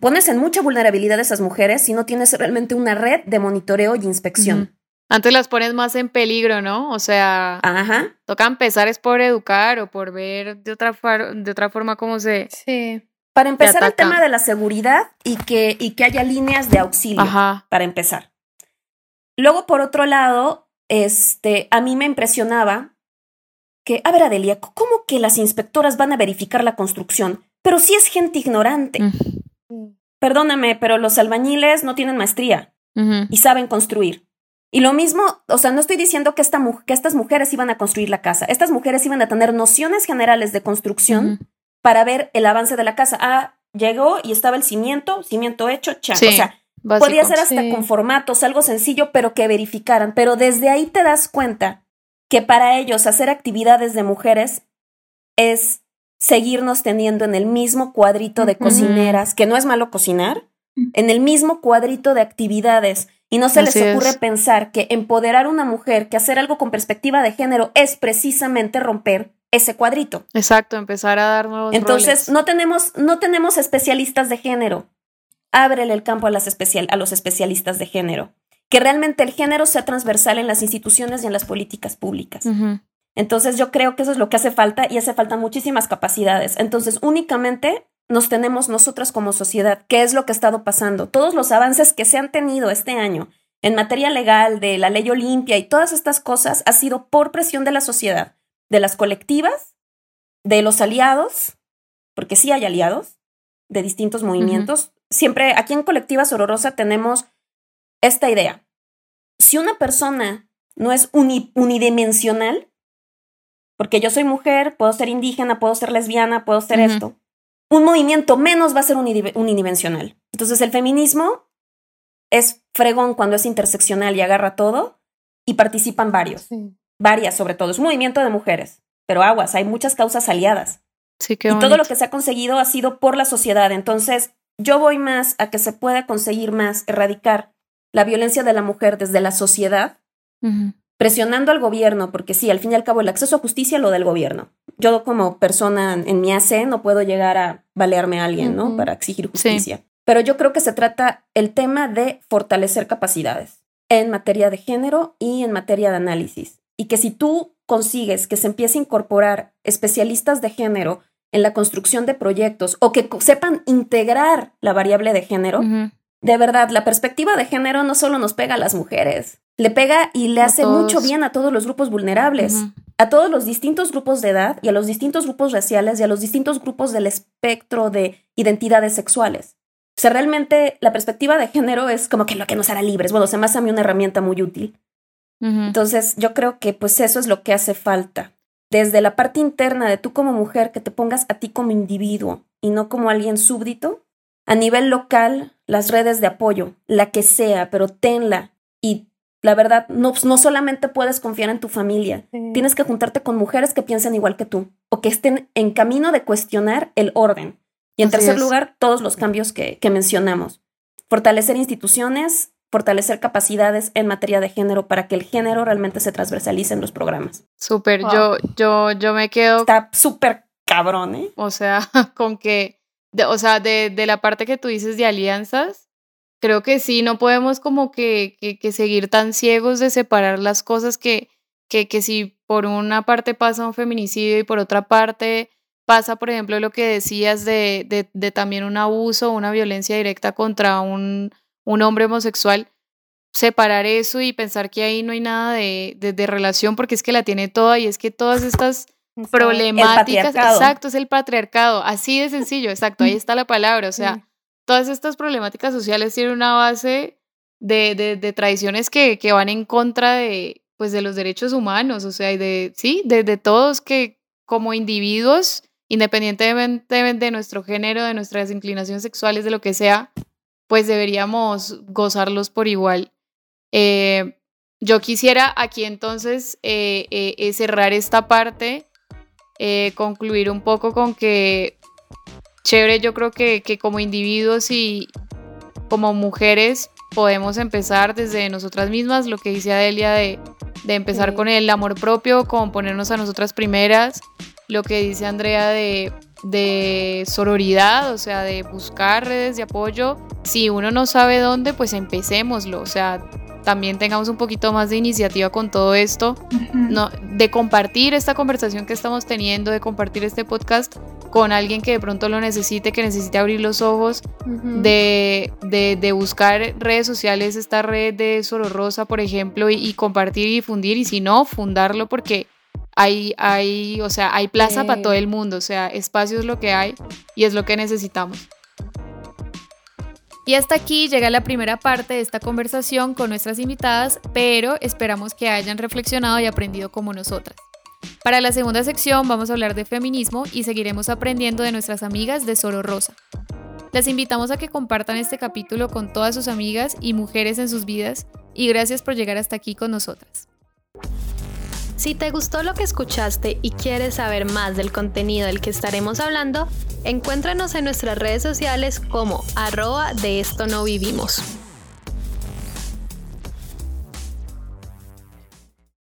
pones en mucha vulnerabilidad a esas mujeres si no tienes realmente una red de monitoreo y inspección. Antes las pones más en peligro, ¿no? O sea, Ajá. toca empezar es por educar o por ver de otra, de otra forma cómo se... Sí. Para empezar el tema de la seguridad y que, y que haya líneas de auxilio, Ajá. para empezar. Luego, por otro lado, este, a mí me impresionaba que, a ver, Adelia, ¿cómo que las inspectoras van a verificar la construcción? Pero si es gente ignorante. Perdóname, pero los albañiles no tienen maestría y saben construir. Y lo mismo, o sea, no estoy diciendo que, esta, que estas mujeres iban a construir la casa. Estas mujeres iban a tener nociones generales de construcción para ver el avance de la casa. Ah, llegó y estaba el cimiento, cimiento hecho, cha. o sea, podía ser hasta con formatos, algo sencillo, pero que verificaran. Pero desde ahí te das cuenta que para ellos hacer actividades de mujeres es seguirnos teniendo en el mismo cuadrito de cocineras, que no es malo cocinar, en el mismo cuadrito de actividades y no se les ocurre pensar que empoderar a una mujer, que hacer algo con perspectiva de género es precisamente romper ese cuadrito. Exacto, empezar a dar nuevos Entonces, no tenemos no tenemos especialistas de género. Ábrele el campo a, las especial, a los especialistas de género. Que realmente el género sea transversal en las instituciones y en las políticas públicas. Entonces, yo creo que eso es lo que hace falta y hace falta muchísimas capacidades. Entonces, únicamente nos tenemos nosotras como sociedad, qué es lo que ha estado pasando, todos los avances que se han tenido este año en materia legal, de la ley Olimpia y todas estas cosas, ha sido por presión de la sociedad, de las colectivas, de los aliados, porque sí hay aliados de distintos movimientos. Siempre aquí en Colectiva Sororosa tenemos esta idea. Si una persona no es unidimensional, porque yo soy mujer, puedo ser indígena, puedo ser lesbiana, puedo ser esto, un movimiento menos va a ser unidimensional. Entonces el feminismo es fregón cuando es interseccional y agarra todo y participan varios, varias sobre todo. Es un movimiento de mujeres, pero aguas, hay muchas causas aliadas. Sí, y todo lo que se ha conseguido ha sido por la sociedad. Entonces yo voy más a que se pueda conseguir más, erradicar la violencia de la mujer desde la sociedad, presionando al gobierno, porque sí, al fin y al cabo el acceso a justicia lo del gobierno. Yo como persona en mi AC no puedo llegar a balearme a alguien, ¿no? Para exigir justicia. Pero yo creo que se trata el tema de fortalecer capacidades en materia de género y en materia de análisis. Y que si tú consigues que se empiece a incorporar especialistas de género en la construcción de proyectos o que sepan integrar la variable de género, de verdad, la perspectiva de género no solo nos pega a las mujeres, le pega y le hace mucho bien a todos los grupos vulnerables, a todos los distintos grupos de edad y a los distintos grupos raciales y a los distintos grupos del espectro de identidades sexuales. O sea, realmente la perspectiva de género es como que lo que nos hará libres. Bueno, se me hace a mí una herramienta muy útil. Entonces, yo creo que pues eso es lo que hace falta. Desde la parte interna de tú como mujer, que te pongas a ti como individuo y no como alguien súbdito, a nivel local, las redes de apoyo, la que sea, pero tenla. Y la verdad, no, no solamente puedes confiar en tu familia, tienes que juntarte con mujeres que piensen igual que tú o que estén en camino de cuestionar el orden. Y en tercer lugar, todos los cambios que, que mencionamos. Fortalecer instituciones, fortalecer capacidades en materia de género para que el género realmente se transversalice en los programas. Súper, yo, yo, yo me quedo. Está súper cabrón, ¿eh? O sea, *laughs* con que o sea, de, de, la parte que tú dices de alianzas, creo que sí, no podemos como que, que, seguir tan ciegos de separar las cosas que, que, que si por una parte pasa un feminicidio y por otra parte pasa, por ejemplo, lo que decías de, de, de también un abuso, una violencia directa contra un, un hombre homosexual, separar eso y pensar que ahí no hay nada de, de, relación porque es que la tiene toda y es que todas estas *laughs* problemáticas. Exacto, es el patriarcado. Así de sencillo, exacto, ahí está la palabra. O sea, todas estas problemáticas sociales tienen una base de, de, de tradiciones que, que, van en contra de, pues, de los derechos humanos, o sea, y de, sí, de todos que como individuos, independientemente de nuestro género, de nuestras inclinaciones sexuales, de lo que sea, pues deberíamos gozarlos por igual. Eh, yo quisiera aquí entonces eh, eh, cerrar esta parte concluir un poco con que, chévere, yo creo que, que como individuos y como mujeres podemos empezar desde nosotras mismas, lo que dice Adelia de de empezar con el amor propio, con ponernos a nosotras primeras, lo que dice Andrea de, de sororidad, o sea, de buscar redes de apoyo. Si uno no sabe dónde, pues empecémoslo, o sea, también tengamos un poquito más de iniciativa con todo esto, no, de compartir esta conversación que estamos teniendo, de compartir este podcast con alguien que de pronto lo necesite, que necesite abrir los ojos, de, de, buscar redes sociales, esta red de Soro Rosa, por ejemplo, y, compartir y difundir, y si no, fundarlo porque hay, hay, o sea, hay plaza para todo el mundo, o sea, espacio es lo que hay y es lo que necesitamos. Y hasta aquí llega la primera parte de esta conversación con nuestras invitadas, pero esperamos que hayan reflexionado y aprendido como nosotras. Para la segunda sección vamos a hablar de feminismo y seguiremos aprendiendo de nuestras amigas de Soro Rosa. Las invitamos a que compartan este capítulo con todas sus amigas y mujeres en sus vidas y gracias por llegar hasta aquí con nosotras. Si te gustó lo que escuchaste y quieres saber más del contenido del que estaremos hablando, encuéntranos en nuestras redes sociales como arroba de esto no vivimos.